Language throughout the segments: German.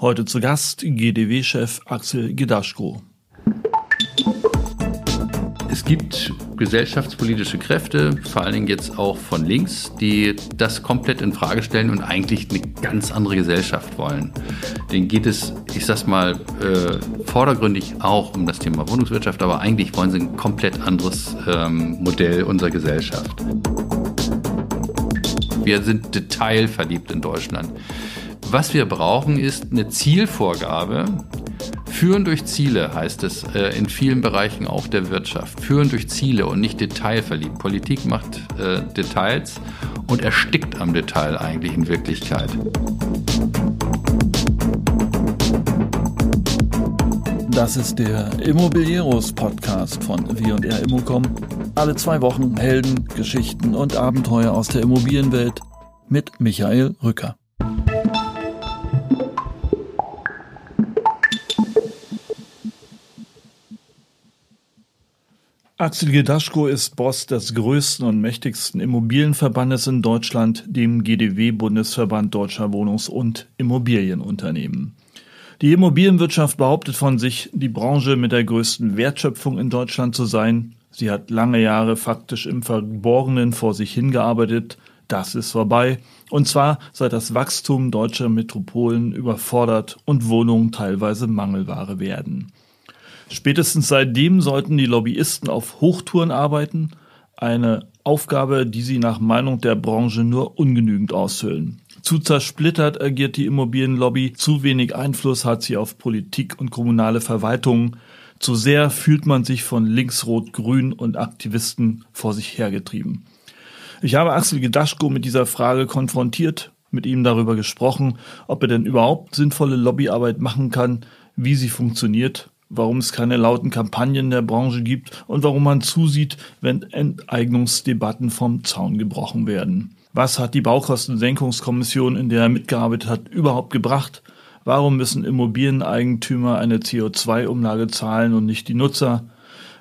Heute zu Gast GDW-Chef Axel Gedaschko. Es gibt gesellschaftspolitische Kräfte, vor allen Dingen jetzt auch von links, die das komplett in Frage stellen und eigentlich eine ganz andere Gesellschaft wollen. Denen geht es, ich sag's mal, äh, vordergründig auch um das Thema Wohnungswirtschaft, aber eigentlich wollen sie ein komplett anderes ähm, Modell unserer Gesellschaft. Wir sind detailverliebt in Deutschland. Was wir brauchen, ist eine Zielvorgabe, Führen durch Ziele heißt es äh, in vielen Bereichen auch der Wirtschaft. Führen durch Ziele und nicht detailverliebt. Politik macht äh, Details und erstickt am Detail eigentlich in Wirklichkeit. Das ist der Immobilieros Podcast von W&R Immocom. Alle zwei Wochen Helden, Geschichten und Abenteuer aus der Immobilienwelt mit Michael Rücker. Axel Gedaschko ist Boss des größten und mächtigsten Immobilienverbandes in Deutschland, dem GDW Bundesverband Deutscher Wohnungs- und Immobilienunternehmen. Die Immobilienwirtschaft behauptet von sich, die Branche mit der größten Wertschöpfung in Deutschland zu sein. Sie hat lange Jahre faktisch im Verborgenen vor sich hingearbeitet. Das ist vorbei. Und zwar seit das Wachstum deutscher Metropolen überfordert und Wohnungen teilweise Mangelware werden. Spätestens seitdem sollten die Lobbyisten auf Hochtouren arbeiten, eine Aufgabe, die sie nach Meinung der Branche nur ungenügend ausfüllen. Zu zersplittert agiert die Immobilienlobby, zu wenig Einfluss hat sie auf Politik und kommunale Verwaltungen, zu sehr fühlt man sich von links-rot-grün und Aktivisten vor sich hergetrieben. Ich habe Axel Gedaschko mit dieser Frage konfrontiert, mit ihm darüber gesprochen, ob er denn überhaupt sinnvolle Lobbyarbeit machen kann, wie sie funktioniert warum es keine lauten Kampagnen der Branche gibt und warum man zusieht, wenn Enteignungsdebatten vom Zaun gebrochen werden. Was hat die Baukostensenkungskommission, in der er mitgearbeitet hat, überhaupt gebracht? Warum müssen Immobilieneigentümer eine CO2-Umlage zahlen und nicht die Nutzer?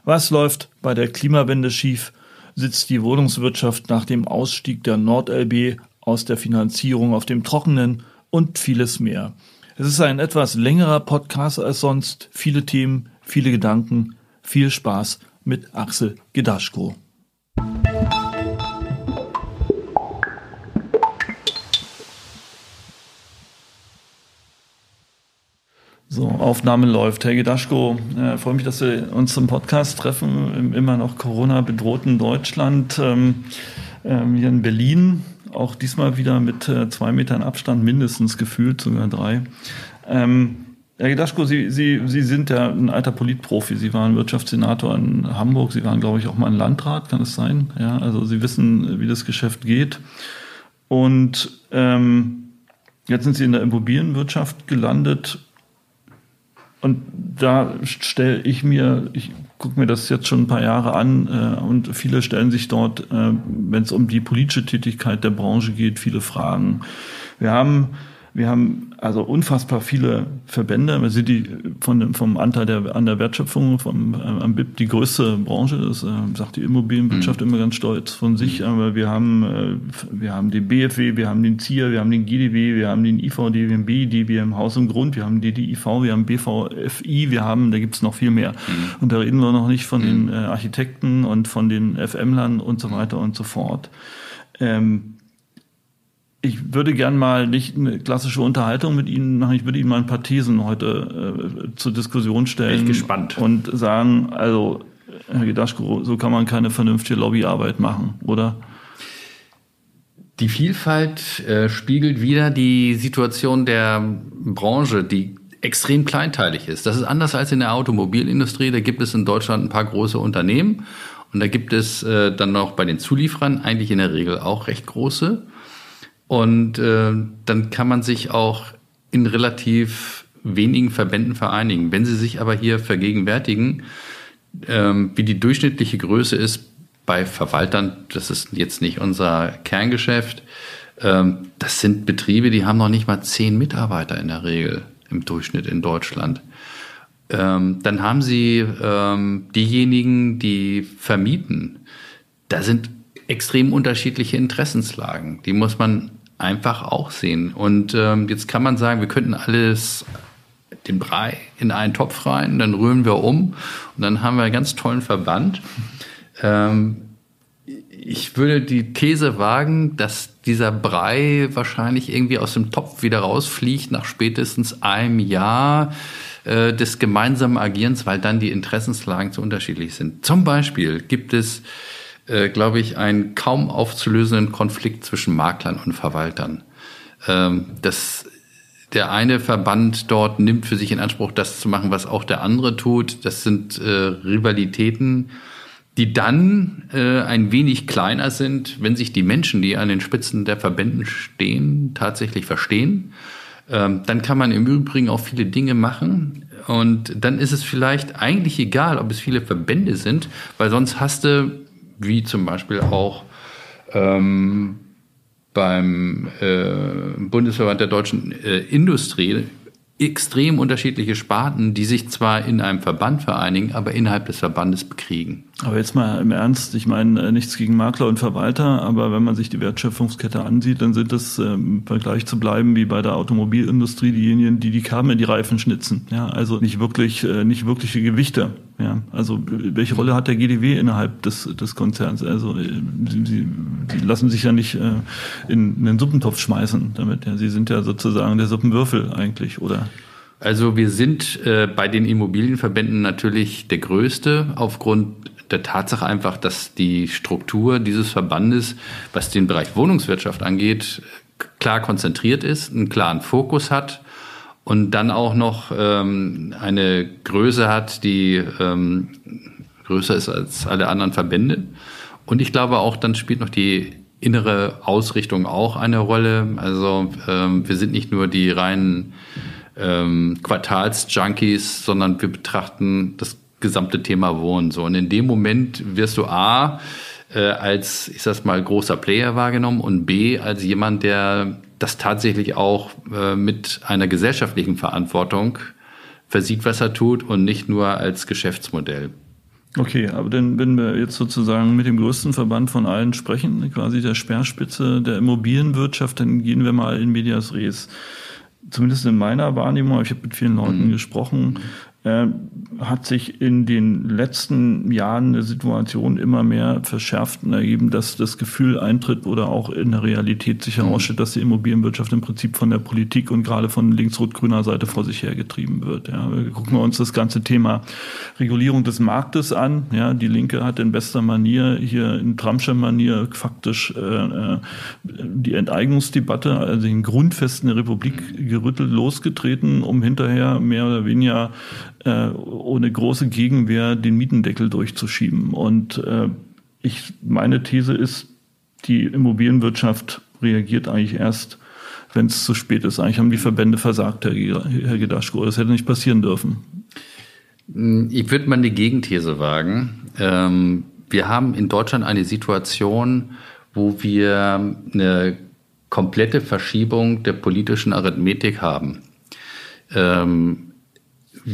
Was läuft bei der Klimawende schief? Sitzt die Wohnungswirtschaft nach dem Ausstieg der NordLB aus der Finanzierung auf dem Trockenen? Und vieles mehr. Es ist ein etwas längerer Podcast als sonst. Viele Themen, viele Gedanken. Viel Spaß mit Axel Gedaschko. So, Aufnahme läuft. Herr Gedaschko, äh, freue mich, dass wir uns zum Podcast treffen im immer noch Corona-bedrohten Deutschland. Ähm, ähm, hier in Berlin auch diesmal wieder mit äh, zwei Metern Abstand mindestens gefühlt, sogar drei. Ähm, Herr Gedaschko, Sie, Sie, Sie sind ja ein alter Politprofi. Sie waren Wirtschaftssenator in Hamburg. Sie waren, glaube ich, auch mal ein Landrat, kann es sein? Ja, also Sie wissen, wie das Geschäft geht. Und ähm, jetzt sind Sie in der Immobilienwirtschaft gelandet. Und da stelle ich mir, ich gucke mir das jetzt schon ein paar Jahre an äh, und viele stellen sich dort, äh, wenn es um die politische Tätigkeit der Branche geht, viele Fragen. Wir haben wir haben also unfassbar viele Verbände. Wir sind die von dem, vom Anteil der, an der Wertschöpfung vom, äh, am BIP die größte Branche. Das äh, sagt die Immobilienwirtschaft mhm. immer ganz stolz von sich. Mhm. Aber wir haben, äh, wir haben den BFW, wir haben den ZIER, wir haben den GDW, wir haben den IVD, wir haben BID, wir haben Haus und Grund, wir haben DDIV, wir haben BVFI, wir haben, da gibt's noch viel mehr. Mhm. Und da reden wir noch nicht von den mhm. äh, Architekten und von den FM-Lern und so weiter und so fort. Ähm, ich würde gern mal nicht eine klassische Unterhaltung mit Ihnen machen, ich würde Ihnen mal ein paar Thesen heute äh, zur Diskussion stellen. Bin ich gespannt. Und sagen, also, Herr Gedaschko, so kann man keine vernünftige Lobbyarbeit machen, oder? Die Vielfalt äh, spiegelt wieder die Situation der Branche, die extrem kleinteilig ist. Das ist anders als in der Automobilindustrie. Da gibt es in Deutschland ein paar große Unternehmen und da gibt es äh, dann noch bei den Zulieferern eigentlich in der Regel auch recht große. Und äh, dann kann man sich auch in relativ wenigen Verbänden vereinigen. Wenn Sie sich aber hier vergegenwärtigen, ähm, wie die durchschnittliche Größe ist bei Verwaltern, das ist jetzt nicht unser Kerngeschäft, ähm, das sind Betriebe, die haben noch nicht mal zehn Mitarbeiter in der Regel im Durchschnitt in Deutschland. Ähm, dann haben Sie ähm, diejenigen, die vermieten. Da sind extrem unterschiedliche Interessenslagen. Die muss man einfach auch sehen. Und ähm, jetzt kann man sagen, wir könnten alles den Brei in einen Topf rein, dann rühren wir um und dann haben wir einen ganz tollen Verband. Ähm, ich würde die These wagen, dass dieser Brei wahrscheinlich irgendwie aus dem Topf wieder rausfliegt nach spätestens einem Jahr äh, des gemeinsamen Agierens, weil dann die Interessenslagen zu unterschiedlich sind. Zum Beispiel gibt es, äh, glaube ich, einen kaum aufzulösenden Konflikt zwischen Maklern und Verwaltern. Ähm, das der eine Verband dort nimmt für sich in Anspruch, das zu machen, was auch der andere tut. Das sind äh, Rivalitäten, die dann äh, ein wenig kleiner sind, wenn sich die Menschen, die an den Spitzen der Verbänden stehen, tatsächlich verstehen. Ähm, dann kann man im Übrigen auch viele Dinge machen. Und dann ist es vielleicht eigentlich egal, ob es viele Verbände sind, weil sonst hast du, wie zum Beispiel auch ähm, beim äh, Bundesverband der deutschen äh, Industrie extrem unterschiedliche Sparten, die sich zwar in einem Verband vereinigen, aber innerhalb des Verbandes bekriegen. Aber jetzt mal im Ernst, ich meine äh, nichts gegen Makler und Verwalter, aber wenn man sich die Wertschöpfungskette ansieht, dann sind das äh, im Vergleich zu bleiben wie bei der Automobilindustrie diejenigen, die die Kabel in die Reifen schnitzen. Ja, also nicht wirklich, äh, nicht wirkliche Gewichte. Ja, also welche Rolle hat der GDW innerhalb des, des Konzerns? Also sie, sie, sie lassen sich ja nicht äh, in, in den Suppentopf schmeißen damit. Ja, sie sind ja sozusagen der Suppenwürfel eigentlich, oder? Also wir sind äh, bei den Immobilienverbänden natürlich der größte aufgrund der Tatsache einfach, dass die Struktur dieses Verbandes, was den Bereich Wohnungswirtschaft angeht, klar konzentriert ist, einen klaren Fokus hat und dann auch noch ähm, eine Größe hat, die ähm, größer ist als alle anderen Verbände. Und ich glaube auch, dann spielt noch die innere Ausrichtung auch eine Rolle. Also ähm, wir sind nicht nur die reinen ähm, Quartalsjunkies, sondern wir betrachten das gesamte Thema Wohnen. So. Und in dem Moment wirst du A, äh, als, ich sag's mal, großer Player wahrgenommen und B, als jemand, der das tatsächlich auch äh, mit einer gesellschaftlichen Verantwortung versieht, was er tut und nicht nur als Geschäftsmodell. Okay, aber dann, wenn wir jetzt sozusagen mit dem größten Verband von allen sprechen, quasi der Speerspitze der Immobilienwirtschaft, dann gehen wir mal in Medias Res zumindest in meiner Wahrnehmung, ich habe mit vielen Leuten mhm. gesprochen, äh, hat sich in den letzten Jahren eine Situation immer mehr verschärft und ergeben, dass das Gefühl eintritt oder auch in der Realität sich herausstellt, mhm. dass die Immobilienwirtschaft im Prinzip von der Politik und gerade von links-rot-grüner Seite vor sich hergetrieben wird. Ja, gucken wir uns das ganze Thema Regulierung des Marktes an. Ja, die Linke hat in bester Manier hier in Trumpscher Manier faktisch äh, äh die Enteignungsdebatte, also den Grundfesten der Republik gerüttelt losgetreten, um hinterher mehr oder weniger äh, ohne große Gegenwehr den Mietendeckel durchzuschieben. Und äh, ich, meine These ist, die Immobilienwirtschaft reagiert eigentlich erst, wenn es zu spät ist. Eigentlich haben die Verbände versagt, Herr, Gedaschko. Das hätte nicht passieren dürfen. Ich würde mal eine Gegenthese wagen. Ähm, wir haben in Deutschland eine Situation, wo wir eine komplette Verschiebung der politischen Arithmetik haben. Ähm,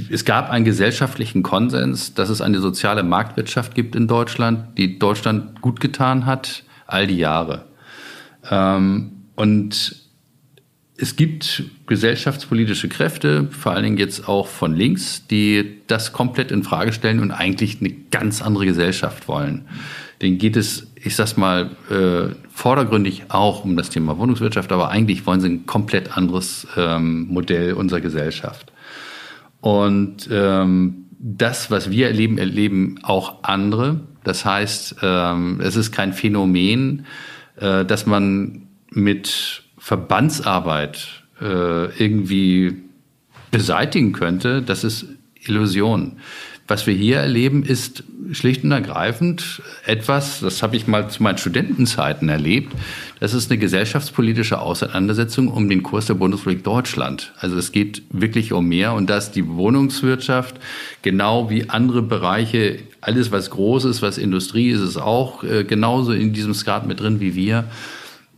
es gab einen gesellschaftlichen Konsens, dass es eine soziale Marktwirtschaft gibt in Deutschland, die Deutschland gut getan hat, all die Jahre. Ähm, und es gibt gesellschaftspolitische Kräfte, vor allen Dingen jetzt auch von links, die das komplett in Frage stellen und eigentlich eine ganz andere Gesellschaft wollen. Denen geht es, ich sag's mal, äh, vordergründig auch um das Thema Wohnungswirtschaft, aber eigentlich wollen sie ein komplett anderes ähm, Modell unserer Gesellschaft. Und ähm, das, was wir erleben, erleben auch andere. Das heißt, ähm, es ist kein Phänomen, äh, dass man mit Verbandsarbeit äh, irgendwie beseitigen könnte. Das ist Illusion. Was wir hier erleben, ist schlicht und ergreifend etwas, das habe ich mal zu meinen Studentenzeiten erlebt, das ist eine gesellschaftspolitische Auseinandersetzung um den Kurs der Bundesrepublik Deutschland. Also es geht wirklich um mehr und dass die Wohnungswirtschaft genau wie andere Bereiche, alles was groß ist, was Industrie ist, ist auch äh, genauso in diesem Skat mit drin wie wir,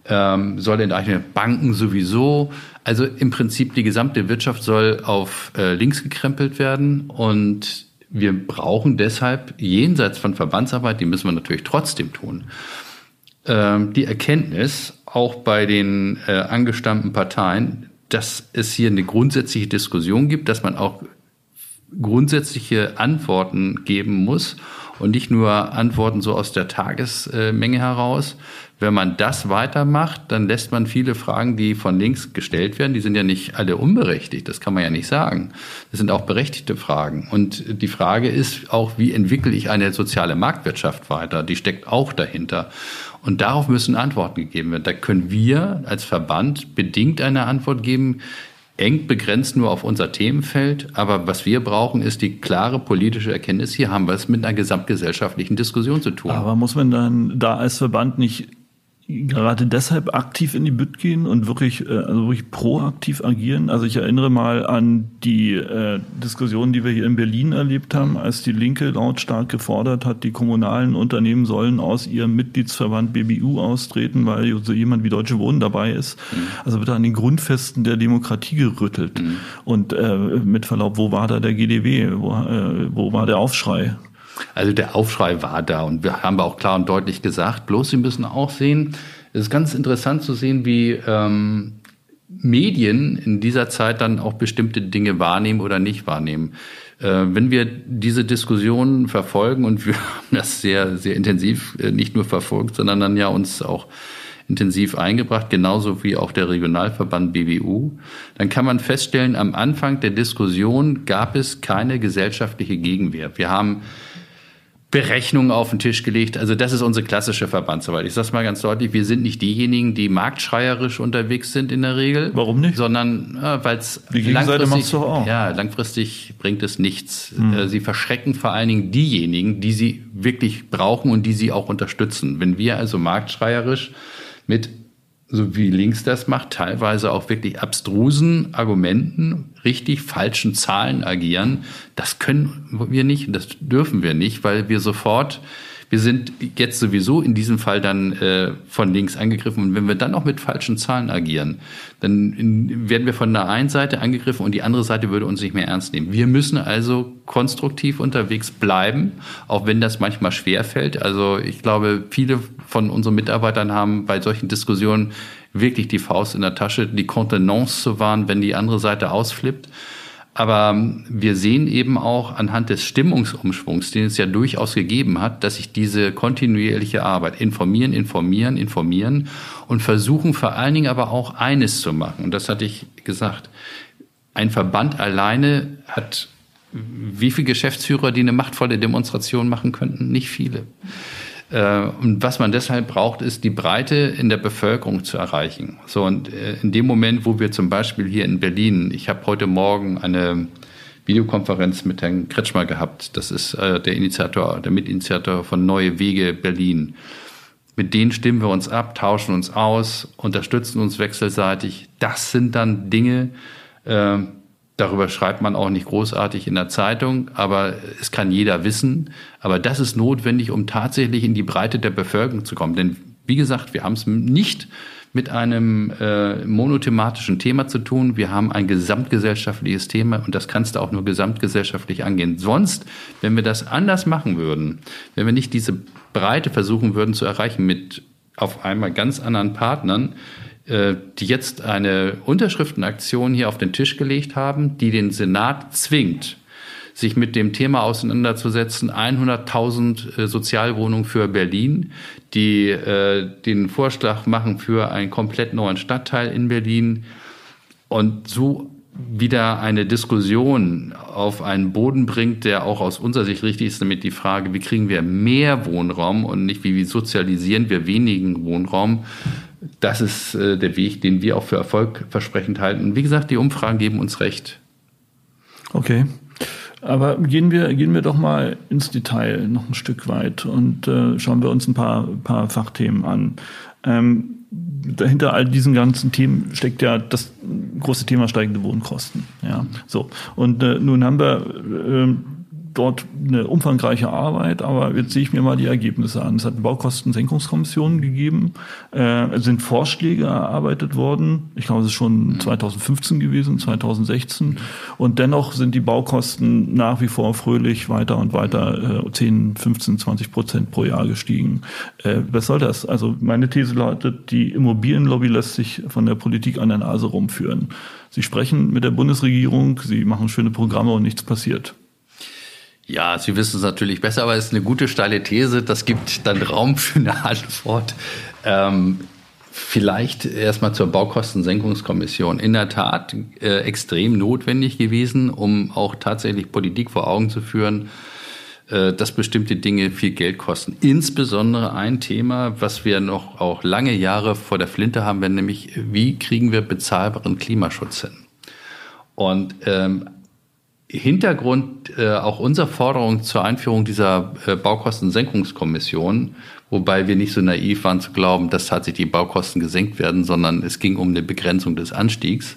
ähm, soll enteichnen, Banken sowieso. Also im Prinzip die gesamte Wirtschaft soll auf äh, links gekrempelt werden und wir brauchen deshalb jenseits von Verbandsarbeit, die müssen wir natürlich trotzdem tun, ähm, die Erkenntnis, auch bei den äh, angestammten Parteien, dass es hier eine grundsätzliche Diskussion gibt, dass man auch grundsätzliche Antworten geben muss und nicht nur Antworten so aus der Tagesmenge heraus. Wenn man das weitermacht, dann lässt man viele Fragen, die von links gestellt werden, die sind ja nicht alle unberechtigt, das kann man ja nicht sagen. Das sind auch berechtigte Fragen. Und die Frage ist auch, wie entwickle ich eine soziale Marktwirtschaft weiter? Die steckt auch dahinter. Und darauf müssen Antworten gegeben werden. Da können wir als Verband bedingt eine Antwort geben, eng begrenzt nur auf unser Themenfeld. Aber was wir brauchen, ist die klare politische Erkenntnis. Hier haben wir es mit einer gesamtgesellschaftlichen Diskussion zu tun. Aber muss man dann da als Verband nicht gerade deshalb aktiv in die Bütt gehen und wirklich, äh, also wirklich proaktiv agieren. Also ich erinnere mal an die äh, Diskussion, die wir hier in Berlin erlebt haben, als die Linke lautstark gefordert hat, die kommunalen Unternehmen sollen aus ihrem Mitgliedsverband BBU austreten, weil so jemand wie Deutsche Wohnen dabei ist. Mhm. Also wird da an den Grundfesten der Demokratie gerüttelt. Mhm. Und äh, mit Verlaub, wo war da der GDW? Wo, äh, wo war der Aufschrei? Also der Aufschrei war da und wir haben auch klar und deutlich gesagt, bloß Sie müssen auch sehen, es ist ganz interessant zu sehen, wie ähm, Medien in dieser Zeit dann auch bestimmte Dinge wahrnehmen oder nicht wahrnehmen. Äh, wenn wir diese Diskussion verfolgen und wir haben das sehr, sehr intensiv äh, nicht nur verfolgt, sondern dann ja uns auch intensiv eingebracht, genauso wie auch der Regionalverband BBU, dann kann man feststellen, am Anfang der Diskussion gab es keine gesellschaftliche Gegenwehr. Wir haben Berechnungen auf den Tisch gelegt. Also das ist unsere klassische Verbandsarbeit. Ich sage mal ganz deutlich, wir sind nicht diejenigen, die marktschreierisch unterwegs sind in der Regel. Warum nicht? Sondern äh, weil es langfristig, ja, langfristig bringt es nichts. Hm. Sie verschrecken vor allen Dingen diejenigen, die sie wirklich brauchen und die sie auch unterstützen. Wenn wir also marktschreierisch mit so wie links das macht, teilweise auch wirklich abstrusen Argumenten, richtig falschen Zahlen agieren. Das können wir nicht das dürfen wir nicht, weil wir sofort wir sind jetzt sowieso in diesem Fall dann äh, von links angegriffen. Und wenn wir dann auch mit falschen Zahlen agieren, dann in, werden wir von der einen Seite angegriffen und die andere Seite würde uns nicht mehr ernst nehmen. Wir müssen also konstruktiv unterwegs bleiben, auch wenn das manchmal schwer fällt. Also ich glaube, viele von unseren Mitarbeitern haben bei solchen Diskussionen wirklich die Faust in der Tasche, die Kontenance zu wahren, wenn die andere Seite ausflippt. Aber wir sehen eben auch anhand des Stimmungsumschwungs, den es ja durchaus gegeben hat, dass sich diese kontinuierliche Arbeit informieren, informieren, informieren und versuchen vor allen Dingen aber auch eines zu machen. Und das hatte ich gesagt. Ein Verband alleine hat wie viele Geschäftsführer, die eine machtvolle Demonstration machen könnten? Nicht viele. Äh, und was man deshalb braucht, ist die Breite in der Bevölkerung zu erreichen. So und äh, in dem Moment, wo wir zum Beispiel hier in Berlin, ich habe heute Morgen eine Videokonferenz mit Herrn Kretschmer gehabt. Das ist äh, der Initiator, der Mitinitiator von Neue Wege Berlin. Mit denen stimmen wir uns ab, tauschen uns aus, unterstützen uns wechselseitig. Das sind dann Dinge, Darüber schreibt man auch nicht großartig in der Zeitung, aber es kann jeder wissen. Aber das ist notwendig, um tatsächlich in die Breite der Bevölkerung zu kommen. Denn wie gesagt, wir haben es nicht mit einem äh, monothematischen Thema zu tun. Wir haben ein gesamtgesellschaftliches Thema und das kannst du auch nur gesamtgesellschaftlich angehen. Sonst, wenn wir das anders machen würden, wenn wir nicht diese Breite versuchen würden zu erreichen mit auf einmal ganz anderen Partnern, die jetzt eine Unterschriftenaktion hier auf den Tisch gelegt haben, die den Senat zwingt, sich mit dem Thema auseinanderzusetzen. 100.000 äh, Sozialwohnungen für Berlin, die äh, den Vorschlag machen für einen komplett neuen Stadtteil in Berlin und so wieder eine Diskussion auf einen Boden bringt, der auch aus unserer Sicht richtig ist, damit die Frage, wie kriegen wir mehr Wohnraum und nicht wie sozialisieren wir wenigen Wohnraum, das ist äh, der Weg, den wir auch für erfolgversprechend halten. Wie gesagt, die Umfragen geben uns recht. Okay. Aber gehen wir, gehen wir doch mal ins Detail noch ein Stück weit und äh, schauen wir uns ein paar, paar Fachthemen an. Ähm, dahinter all diesen ganzen Themen steckt ja das große Thema steigende Wohnkosten. Ja, so. Und äh, nun haben wir äh, dort eine umfangreiche Arbeit, aber jetzt sehe ich mir mal die Ergebnisse an. Es hat eine Baukostensenkungskommission gegeben, äh, es sind Vorschläge erarbeitet worden. Ich glaube, es ist schon 2015 mhm. gewesen, 2016. Und dennoch sind die Baukosten nach wie vor fröhlich weiter und weiter äh, 10, 15, 20 Prozent pro Jahr gestiegen. Äh, was soll das? Also meine These lautet, die Immobilienlobby lässt sich von der Politik an der Nase rumführen. Sie sprechen mit der Bundesregierung, sie machen schöne Programme und nichts passiert. Ja, Sie wissen es natürlich besser, aber es ist eine gute steile These. Das gibt dann Raum für eine Antwort. Ähm, vielleicht erstmal zur Baukostensenkungskommission. In der Tat äh, extrem notwendig gewesen, um auch tatsächlich Politik vor Augen zu führen, äh, dass bestimmte Dinge viel Geld kosten. Insbesondere ein Thema, was wir noch auch lange Jahre vor der Flinte haben werden, nämlich wie kriegen wir bezahlbaren Klimaschutz hin? Und ähm, Hintergrund äh, auch unserer Forderung zur Einführung dieser äh, Baukostensenkungskommission, wobei wir nicht so naiv waren zu glauben, dass tatsächlich die Baukosten gesenkt werden, sondern es ging um eine Begrenzung des Anstiegs,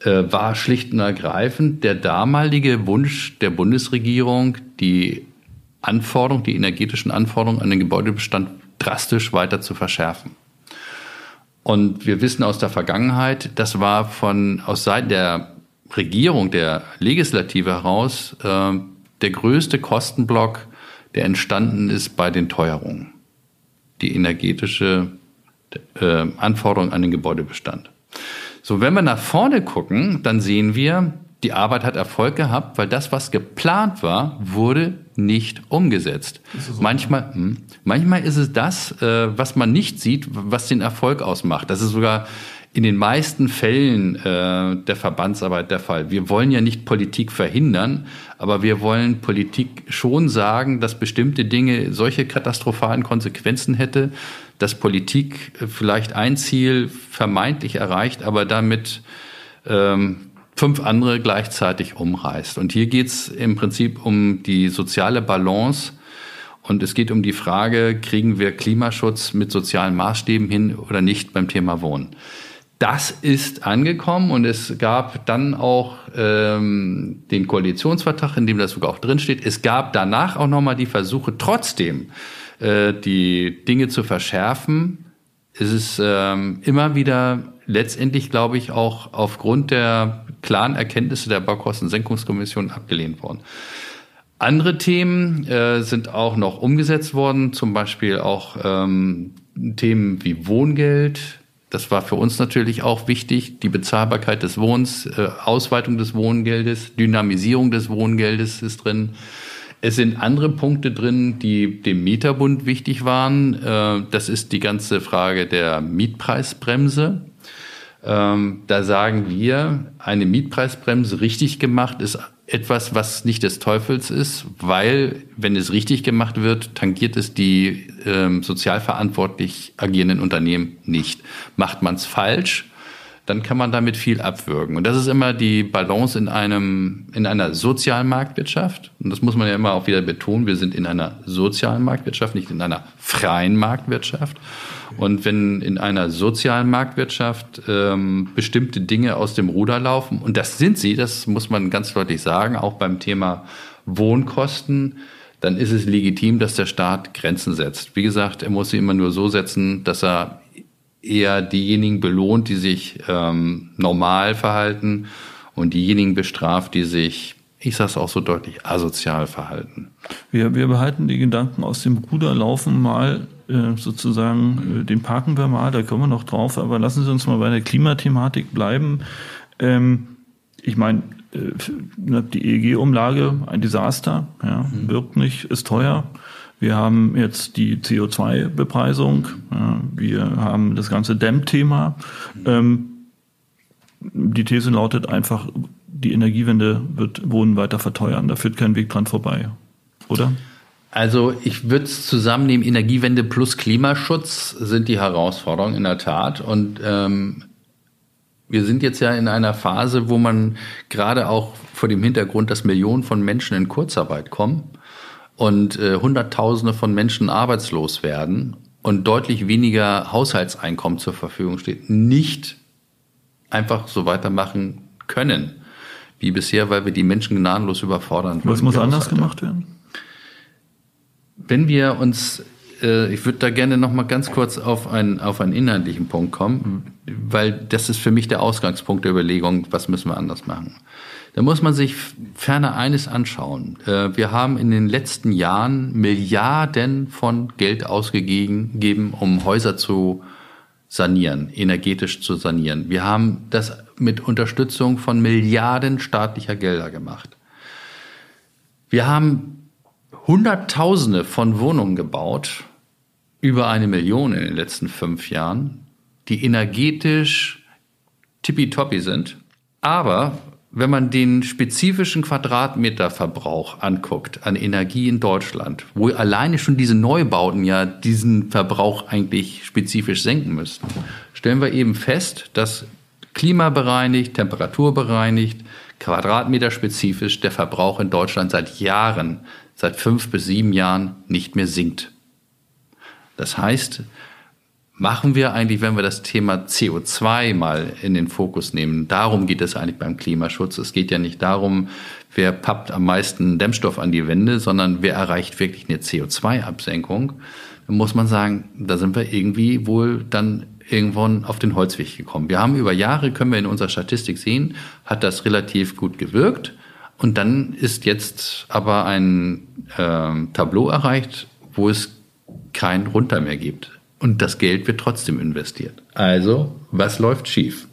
äh, war schlicht und ergreifend der damalige Wunsch der Bundesregierung, die Anforderungen, die energetischen Anforderungen an den Gebäudebestand drastisch weiter zu verschärfen. Und wir wissen aus der Vergangenheit, das war von aus Seiten der Regierung, der Legislative heraus äh, der größte Kostenblock, der entstanden ist bei den Teuerungen. Die energetische äh, Anforderung an den Gebäudebestand. So, wenn wir nach vorne gucken, dann sehen wir, die Arbeit hat Erfolg gehabt, weil das, was geplant war, wurde nicht umgesetzt. So? Manchmal, hm, manchmal ist es das, äh, was man nicht sieht, was den Erfolg ausmacht. Das ist sogar in den meisten Fällen äh, der Verbandsarbeit der Fall. Wir wollen ja nicht Politik verhindern, aber wir wollen Politik schon sagen, dass bestimmte Dinge solche katastrophalen Konsequenzen hätte, dass Politik vielleicht ein Ziel vermeintlich erreicht, aber damit ähm, fünf andere gleichzeitig umreißt. Und hier geht es im Prinzip um die soziale Balance und es geht um die Frage, kriegen wir Klimaschutz mit sozialen Maßstäben hin oder nicht beim Thema Wohnen. Das ist angekommen und es gab dann auch ähm, den Koalitionsvertrag, in dem das sogar auch drinsteht. Es gab danach auch nochmal die Versuche, trotzdem äh, die Dinge zu verschärfen. Es ist ähm, immer wieder letztendlich, glaube ich, auch aufgrund der klaren Erkenntnisse der Baukostensenkungskommission abgelehnt worden. Andere Themen äh, sind auch noch umgesetzt worden, zum Beispiel auch ähm, Themen wie Wohngeld, das war für uns natürlich auch wichtig, die Bezahlbarkeit des Wohnens, äh, Ausweitung des Wohngeldes, Dynamisierung des Wohngeldes ist drin. Es sind andere Punkte drin, die dem Mieterbund wichtig waren. Äh, das ist die ganze Frage der Mietpreisbremse. Ähm, da sagen wir, eine Mietpreisbremse richtig gemacht ist etwas, was nicht des Teufels ist, weil, wenn es richtig gemacht wird, tangiert es die ähm, sozial verantwortlich agierenden Unternehmen nicht. Macht man es falsch, dann kann man damit viel abwürgen. Und das ist immer die Balance in einem, in einer sozialen Marktwirtschaft. Und das muss man ja immer auch wieder betonen. Wir sind in einer sozialen Marktwirtschaft, nicht in einer freien Marktwirtschaft. Und wenn in einer sozialen Marktwirtschaft ähm, bestimmte Dinge aus dem Ruder laufen, und das sind sie, das muss man ganz deutlich sagen, auch beim Thema Wohnkosten, dann ist es legitim, dass der Staat Grenzen setzt. Wie gesagt, er muss sie immer nur so setzen, dass er eher diejenigen belohnt, die sich ähm, normal verhalten und diejenigen bestraft, die sich, ich sage es auch so deutlich, asozial verhalten. Wir, wir behalten die Gedanken aus dem Ruder laufen mal äh, sozusagen, äh, den parken wir mal, da kommen wir noch drauf, aber lassen Sie uns mal bei der Klimathematik bleiben. Ähm, ich meine, äh, die EEG-Umlage, ein Desaster, ja, mhm. wirkt nicht, ist teuer. Wir haben jetzt die CO2-Bepreisung, wir haben das ganze Dämmthema. Ähm, die These lautet einfach, die Energiewende wird Wohnen weiter verteuern. Da führt kein Weg dran vorbei, oder? Also ich würde es zusammennehmen, Energiewende plus Klimaschutz sind die Herausforderungen in der Tat. Und ähm, wir sind jetzt ja in einer Phase, wo man gerade auch vor dem Hintergrund, dass Millionen von Menschen in Kurzarbeit kommen, und äh, Hunderttausende von Menschen arbeitslos werden und deutlich weniger Haushaltseinkommen zur Verfügung steht, nicht einfach so weitermachen können. wie bisher, weil wir die Menschen gnadenlos überfordern. Was muss anders gemacht werden? Wenn wir uns, äh, ich würde da gerne noch mal ganz kurz auf einen, auf einen inhaltlichen Punkt kommen, weil das ist für mich der Ausgangspunkt der Überlegung, was müssen wir anders machen. Da muss man sich ferner eines anschauen. Äh, wir haben in den letzten Jahren Milliarden von Geld ausgegeben, um Häuser zu sanieren, energetisch zu sanieren. Wir haben das mit Unterstützung von Milliarden staatlicher Gelder gemacht. Wir haben Hunderttausende von Wohnungen gebaut, über eine Million in den letzten fünf Jahren, die energetisch tippitoppi sind, aber wenn man den spezifischen Quadratmeterverbrauch anguckt an Energie in Deutschland, wo alleine schon diese Neubauten ja diesen Verbrauch eigentlich spezifisch senken müssten, stellen wir eben fest, dass klimabereinigt, temperaturbereinigt, quadratmeterspezifisch der Verbrauch in Deutschland seit Jahren, seit fünf bis sieben Jahren nicht mehr sinkt. Das heißt, machen wir eigentlich, wenn wir das Thema CO2 mal in den Fokus nehmen? Darum geht es eigentlich beim Klimaschutz. Es geht ja nicht darum, wer pappt am meisten Dämmstoff an die Wände, sondern wer erreicht wirklich eine CO2-Absenkung. Dann muss man sagen, da sind wir irgendwie wohl dann irgendwann auf den Holzweg gekommen. Wir haben über Jahre, können wir in unserer Statistik sehen, hat das relativ gut gewirkt. Und dann ist jetzt aber ein äh, Tableau erreicht, wo es kein Runter mehr gibt. Und das Geld wird trotzdem investiert. Also, was läuft schief?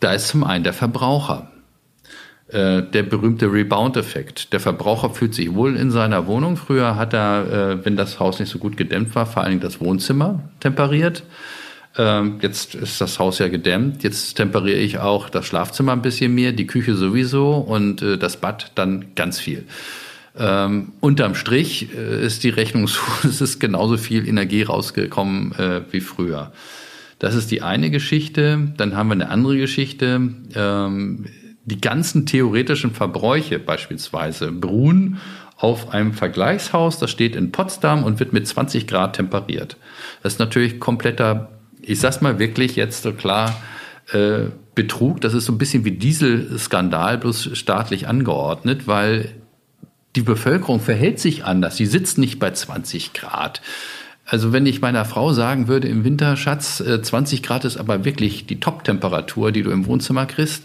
Da ist zum einen der Verbraucher. Äh, der berühmte Rebound-Effekt. Der Verbraucher fühlt sich wohl in seiner Wohnung. Früher hat er, äh, wenn das Haus nicht so gut gedämmt war, vor allen Dingen das Wohnzimmer temperiert. Ähm, jetzt ist das Haus ja gedämmt. Jetzt temperiere ich auch das Schlafzimmer ein bisschen mehr, die Küche sowieso und äh, das Bad dann ganz viel. Ähm, unterm Strich äh, ist die Rechnung so, es ist genauso viel Energie rausgekommen äh, wie früher. Das ist die eine Geschichte. Dann haben wir eine andere Geschichte. Ähm, die ganzen theoretischen Verbräuche beispielsweise beruhen auf einem Vergleichshaus, das steht in Potsdam und wird mit 20 Grad temperiert. Das ist natürlich kompletter, ich sag's mal wirklich jetzt so klar, äh, Betrug. Das ist so ein bisschen wie Dieselskandal, bloß staatlich angeordnet, weil die Bevölkerung verhält sich anders. Sie sitzt nicht bei 20 Grad. Also wenn ich meiner Frau sagen würde im Winter, Schatz, 20 äh, Grad ist aber wirklich die Top-Temperatur, die du im Wohnzimmer kriegst,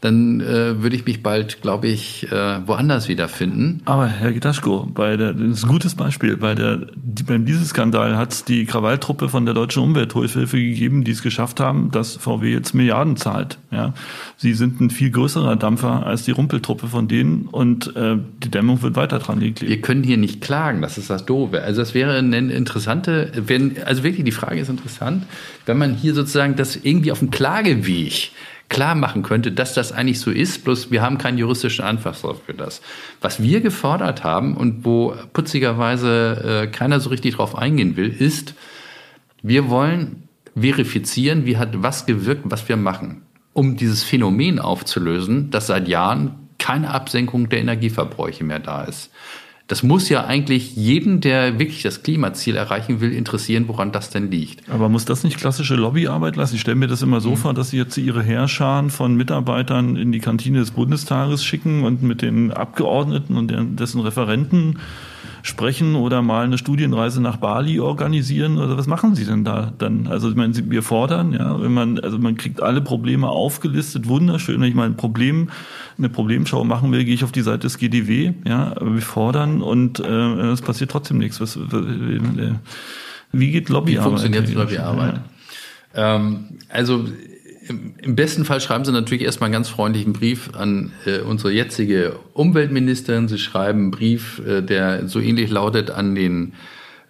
dann äh, würde ich mich bald, glaube ich, äh, woanders wiederfinden. Aber Herr Gitaschko, bei der, das ist ein gutes Beispiel. Bei der, die, beim Dieselskandal hat es die Krawalltruppe von der Deutschen Umwelthilfe gegeben, die es geschafft haben, dass VW jetzt Milliarden zahlt. Ja, sie sind ein viel größerer Dampfer als die Rumpeltruppe von denen und äh, die Dämmung wird weiter dran liegen. Wir können hier nicht klagen, das ist das Doofe. Also das wäre eine interessante, wenn, also wirklich die Frage ist interessant, wenn man hier sozusagen das irgendwie auf dem Klageweg klar machen könnte, dass das eigentlich so ist, bloß wir haben keinen juristischen Anfassungsdruck für das. Was wir gefordert haben und wo putzigerweise äh, keiner so richtig drauf eingehen will, ist, wir wollen verifizieren, wie hat was gewirkt, was wir machen, um dieses Phänomen aufzulösen, dass seit Jahren keine Absenkung der Energieverbräuche mehr da ist. Das muss ja eigentlich jeden, der wirklich das Klimaziel erreichen will, interessieren, woran das denn liegt. Aber muss das nicht klassische Lobbyarbeit lassen? Ich stelle mir das immer so mhm. vor, dass Sie jetzt Ihre Heerscharen von Mitarbeitern in die Kantine des Bundestages schicken und mit den Abgeordneten und dessen Referenten sprechen oder mal eine Studienreise nach Bali organisieren oder was machen Sie denn da dann? Also ich meine, wir fordern, ja, wenn man, also man kriegt alle Probleme aufgelistet, wunderschön. Wenn ich mal ein Problem, eine Problemschau machen will, gehe ich auf die Seite des GDW, ja, aber wir fordern und äh, es passiert trotzdem nichts. Was, wie geht Lobbyarbeit? Wie funktioniert Lobbyarbeit? Ja. Ähm, also im besten Fall schreiben Sie natürlich erstmal einen ganz freundlichen Brief an äh, unsere jetzige Umweltministerin. Sie schreiben einen Brief, äh, der so ähnlich lautet an den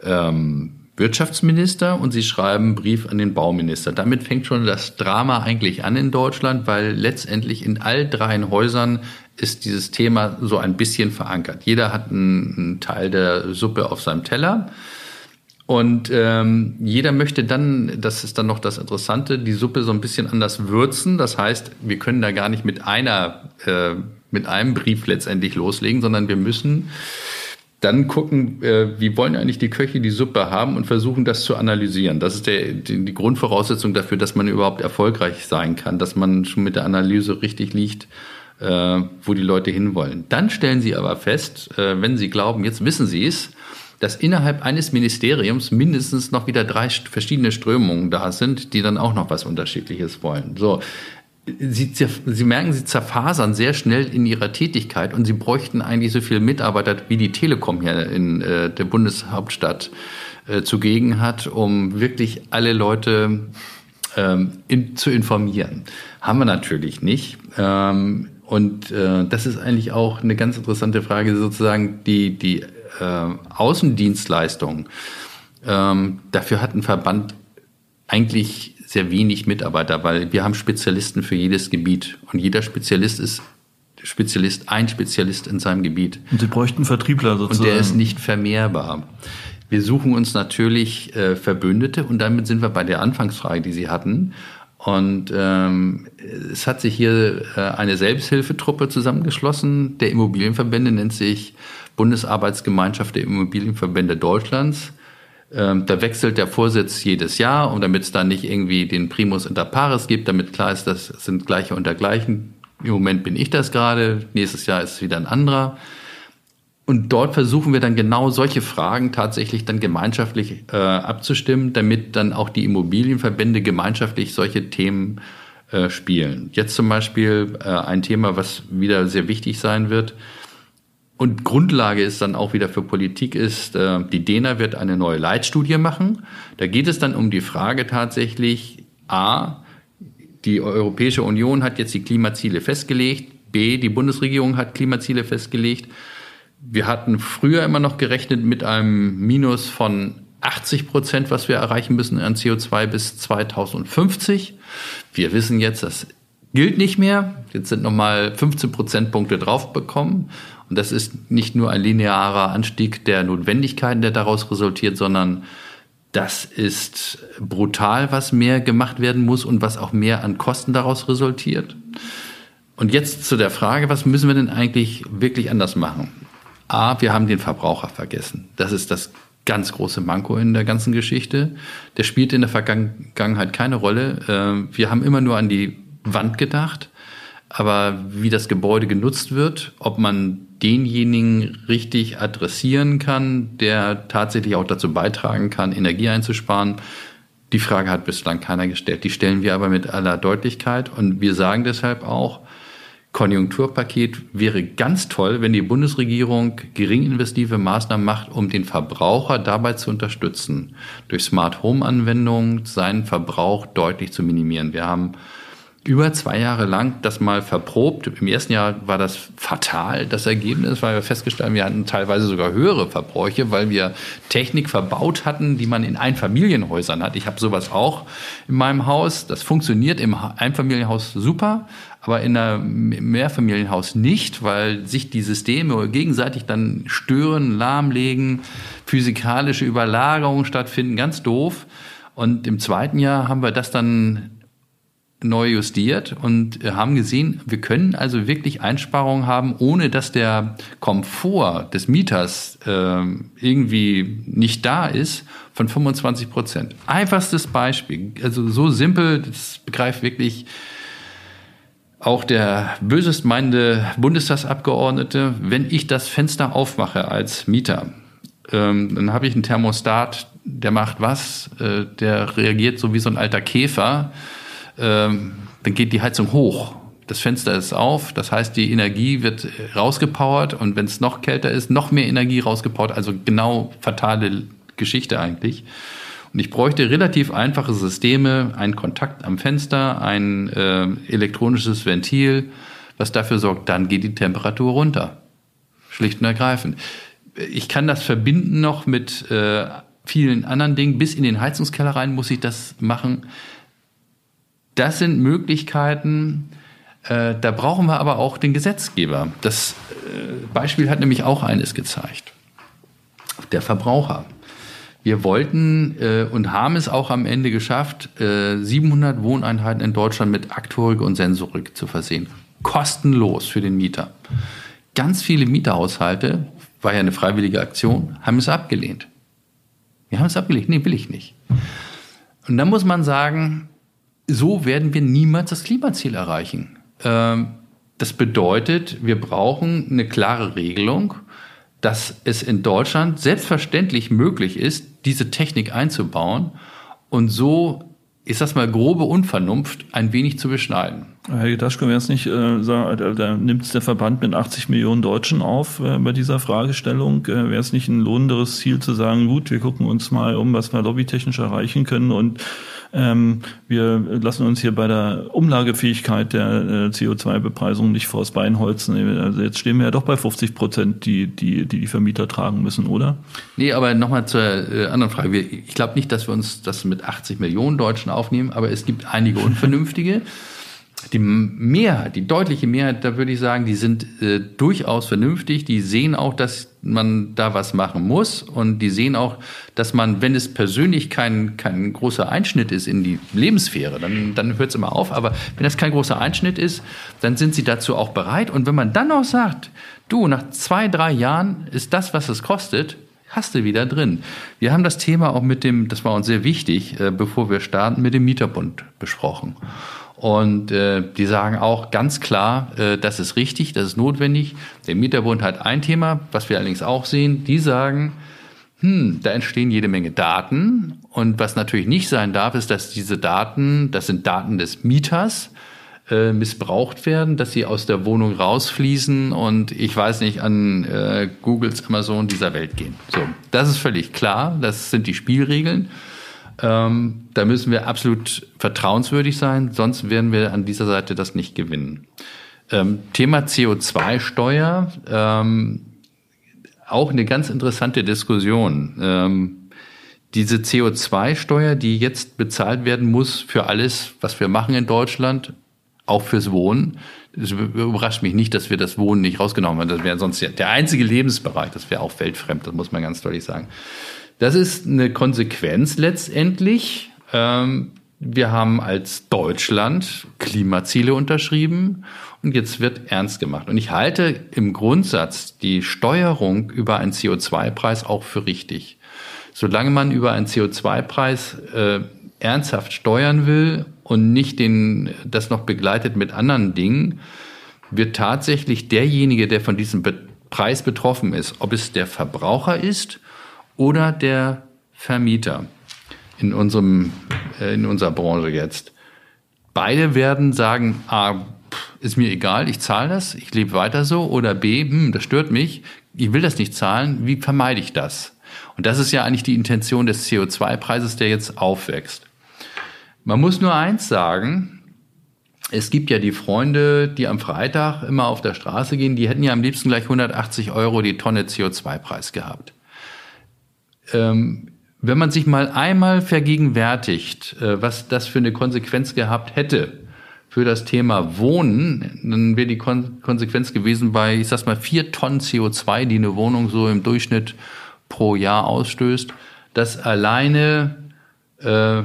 ähm, Wirtschaftsminister und Sie schreiben einen Brief an den Bauminister. Damit fängt schon das Drama eigentlich an in Deutschland, weil letztendlich in all drei Häusern ist dieses Thema so ein bisschen verankert. Jeder hat einen, einen Teil der Suppe auf seinem Teller. Und ähm, jeder möchte dann, das ist dann noch das Interessante, die Suppe so ein bisschen anders würzen. Das heißt, wir können da gar nicht mit einer, äh, mit einem Brief letztendlich loslegen, sondern wir müssen dann gucken, äh, wie wollen eigentlich die Köche die Suppe haben und versuchen das zu analysieren. Das ist der, die, die Grundvoraussetzung dafür, dass man überhaupt erfolgreich sein kann, dass man schon mit der Analyse richtig liegt, äh, wo die Leute hinwollen. Dann stellen sie aber fest, äh, wenn sie glauben, jetzt wissen sie es, dass innerhalb eines Ministeriums mindestens noch wieder drei verschiedene Strömungen da sind, die dann auch noch was Unterschiedliches wollen. So, Sie, Sie, merken, Sie zerfasern sehr schnell in Ihrer Tätigkeit und Sie bräuchten eigentlich so viele Mitarbeiter, wie die Telekom hier in äh, der Bundeshauptstadt äh, zugegen hat, um wirklich alle Leute ähm, in, zu informieren. Haben wir natürlich nicht. Ähm, und äh, das ist eigentlich auch eine ganz interessante Frage, sozusagen die, die äh, Außendienstleistung. Ähm, dafür hat ein Verband eigentlich sehr wenig Mitarbeiter, weil wir haben Spezialisten für jedes Gebiet und jeder Spezialist ist Spezialist, ein Spezialist in seinem Gebiet. Und Sie bräuchten Vertriebler sozusagen. Und der ist nicht vermehrbar. Wir suchen uns natürlich äh, Verbündete und damit sind wir bei der Anfangsfrage, die Sie hatten. Und ähm, es hat sich hier äh, eine Selbsthilfetruppe zusammengeschlossen. Der Immobilienverbände nennt sich Bundesarbeitsgemeinschaft der Immobilienverbände Deutschlands. Ähm, da wechselt der Vorsitz jedes Jahr und damit es dann nicht irgendwie den Primus inter pares gibt, damit klar ist, das sind gleiche unter gleichen. Im Moment bin ich das gerade, nächstes Jahr ist es wieder ein anderer. Und dort versuchen wir dann genau solche Fragen tatsächlich dann gemeinschaftlich äh, abzustimmen, damit dann auch die Immobilienverbände gemeinschaftlich solche Themen äh, spielen. Jetzt zum Beispiel äh, ein Thema, was wieder sehr wichtig sein wird, und Grundlage ist dann auch wieder für Politik ist, äh, die DENA wird eine neue Leitstudie machen. Da geht es dann um die Frage tatsächlich, a, die Europäische Union hat jetzt die Klimaziele festgelegt, b, die Bundesregierung hat Klimaziele festgelegt. Wir hatten früher immer noch gerechnet mit einem Minus von 80 Prozent, was wir erreichen müssen an CO2 bis 2050. Wir wissen jetzt, das gilt nicht mehr. Jetzt sind nochmal 15 Prozentpunkte drauf bekommen. Und das ist nicht nur ein linearer Anstieg der Notwendigkeiten, der daraus resultiert, sondern das ist brutal, was mehr gemacht werden muss und was auch mehr an Kosten daraus resultiert. Und jetzt zu der Frage, was müssen wir denn eigentlich wirklich anders machen? A, wir haben den Verbraucher vergessen. Das ist das ganz große Manko in der ganzen Geschichte. Der spielt in der Vergangenheit keine Rolle. Ähm, wir haben immer nur an die Wand gedacht. Aber wie das Gebäude genutzt wird, ob man denjenigen richtig adressieren kann, der tatsächlich auch dazu beitragen kann, Energie einzusparen, die Frage hat bislang keiner gestellt. Die stellen wir aber mit aller Deutlichkeit. Und wir sagen deshalb auch, Konjunkturpaket wäre ganz toll, wenn die Bundesregierung gering investive Maßnahmen macht, um den Verbraucher dabei zu unterstützen, durch Smart Home Anwendungen seinen Verbrauch deutlich zu minimieren. Wir haben über zwei Jahre lang das mal verprobt. Im ersten Jahr war das fatal, das Ergebnis, weil wir festgestellt haben, wir hatten teilweise sogar höhere Verbräuche, weil wir Technik verbaut hatten, die man in Einfamilienhäusern hat. Ich habe sowas auch in meinem Haus. Das funktioniert im Einfamilienhaus super, aber in einem Mehrfamilienhaus nicht, weil sich die Systeme gegenseitig dann stören, lahmlegen, physikalische Überlagerungen stattfinden, ganz doof. Und im zweiten Jahr haben wir das dann neu justiert und haben gesehen, wir können also wirklich Einsparungen haben, ohne dass der Komfort des Mieters äh, irgendwie nicht da ist, von 25 Prozent. Einfachstes Beispiel, also so simpel, das begreift wirklich auch der bösest meinende Bundestagsabgeordnete, wenn ich das Fenster aufmache als Mieter, ähm, dann habe ich einen Thermostat, der macht was, äh, der reagiert so wie so ein alter Käfer ähm, dann geht die Heizung hoch. Das Fenster ist auf, das heißt, die Energie wird rausgepowert und wenn es noch kälter ist, noch mehr Energie rausgepowert. Also genau fatale Geschichte eigentlich. Und ich bräuchte relativ einfache Systeme, einen Kontakt am Fenster, ein äh, elektronisches Ventil, was dafür sorgt, dann geht die Temperatur runter. Schlicht und ergreifend. Ich kann das verbinden noch mit äh, vielen anderen Dingen. Bis in den Heizungskeller rein muss ich das machen. Das sind Möglichkeiten, äh, da brauchen wir aber auch den Gesetzgeber. Das äh, Beispiel hat nämlich auch eines gezeigt. Der Verbraucher. Wir wollten äh, und haben es auch am Ende geschafft, 700 Wohneinheiten in Deutschland mit Aktorik und Sensorik zu versehen. Kostenlos für den Mieter. Ganz viele Mieterhaushalte war ja eine freiwillige Aktion, haben es abgelehnt. Wir haben es abgelehnt. Nee, will ich nicht. Und dann muss man sagen, so werden wir niemals das Klimaziel erreichen. Ähm, das bedeutet, wir brauchen eine klare Regelung, dass es in Deutschland selbstverständlich möglich ist, diese Technik einzubauen und so ist das mal grobe Unvernunft ein wenig zu beschneiden. Herr Gedaschko, wäre es nicht, äh, da, da nimmt der Verband mit 80 Millionen Deutschen auf äh, bei dieser Fragestellung. Äh, wäre es nicht ein lohnenderes Ziel zu sagen, gut, wir gucken uns mal um, was wir lobbytechnisch erreichen können und ähm, wir lassen uns hier bei der Umlagefähigkeit der äh, CO2-Bepreisung nicht vors Bein holzen. Also jetzt stehen wir ja doch bei 50 Prozent, die, die die, die Vermieter tragen müssen, oder? Nee, aber nochmal zur äh, anderen Frage. Ich glaube nicht, dass wir uns das mit 80 Millionen Deutschen aufnehmen, aber es gibt einige Unvernünftige. Die Mehrheit, die deutliche Mehrheit, da würde ich sagen, die sind äh, durchaus vernünftig. Die sehen auch, dass man da was machen muss und die sehen auch, dass man, wenn es persönlich kein, kein großer Einschnitt ist in die Lebenssphäre, dann, dann hört es immer auf. Aber wenn das kein großer Einschnitt ist, dann sind sie dazu auch bereit. Und wenn man dann auch sagt, du, nach zwei, drei Jahren ist das, was es kostet, hast du wieder drin. Wir haben das Thema auch mit dem, das war uns sehr wichtig, äh, bevor wir starten, mit dem Mieterbund besprochen. Und äh, die sagen auch ganz klar, äh, das ist richtig, das ist notwendig. Der Mieterbund hat ein Thema, was wir allerdings auch sehen. Die sagen, hm, da entstehen jede Menge Daten. Und was natürlich nicht sein darf, ist, dass diese Daten, das sind Daten des Mieters, äh, missbraucht werden, dass sie aus der Wohnung rausfließen und ich weiß nicht, an äh, Googles, Amazon dieser Welt gehen. So, das ist völlig klar, das sind die Spielregeln. Ähm, da müssen wir absolut vertrauenswürdig sein, sonst werden wir an dieser Seite das nicht gewinnen. Ähm, Thema CO2-Steuer, ähm, auch eine ganz interessante Diskussion. Ähm, diese CO2-Steuer, die jetzt bezahlt werden muss für alles, was wir machen in Deutschland, auch fürs Wohnen. Es überrascht mich nicht, dass wir das Wohnen nicht rausgenommen haben. Das wäre sonst der einzige Lebensbereich. Das wäre auch weltfremd, das muss man ganz deutlich sagen. Das ist eine Konsequenz letztendlich. Ähm, wir haben als Deutschland Klimaziele unterschrieben und jetzt wird ernst gemacht. Und ich halte im Grundsatz die Steuerung über einen CO2-Preis auch für richtig. Solange man über einen CO2-Preis äh, ernsthaft steuern will und nicht den, das noch begleitet mit anderen Dingen, wird tatsächlich derjenige, der von diesem Preis betroffen ist, ob es der Verbraucher ist oder der Vermieter in, unserem, äh, in unserer Branche jetzt. Beide werden sagen, A, ist mir egal, ich zahle das, ich lebe weiter so, oder B, hm, das stört mich, ich will das nicht zahlen, wie vermeide ich das? Und das ist ja eigentlich die Intention des CO2-Preises, der jetzt aufwächst. Man muss nur eins sagen, es gibt ja die Freunde, die am Freitag immer auf der Straße gehen, die hätten ja am liebsten gleich 180 Euro die Tonne CO2-Preis gehabt ähm, wenn man sich mal einmal vergegenwärtigt, äh, was das für eine Konsequenz gehabt hätte für das Thema Wohnen, dann wäre die Kon Konsequenz gewesen bei, ich sag's mal, vier Tonnen CO2, die eine Wohnung so im Durchschnitt pro Jahr ausstößt, dass alleine äh,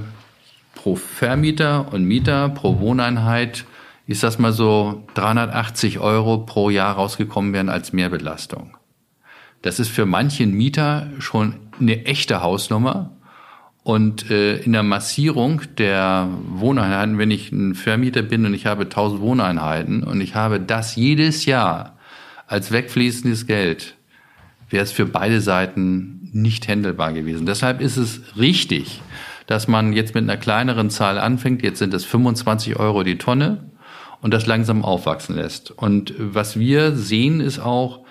pro Vermieter und Mieter pro Wohneinheit, ich sag's mal so, 380 Euro pro Jahr rausgekommen wären als Mehrbelastung. Das ist für manchen Mieter schon eine echte Hausnummer. Und äh, in der Massierung der Wohneinheiten, wenn ich ein Vermieter bin und ich habe 1000 Wohneinheiten und ich habe das jedes Jahr als wegfließendes Geld, wäre es für beide Seiten nicht händelbar gewesen. Deshalb ist es richtig, dass man jetzt mit einer kleineren Zahl anfängt. Jetzt sind es 25 Euro die Tonne und das langsam aufwachsen lässt. Und was wir sehen, ist auch,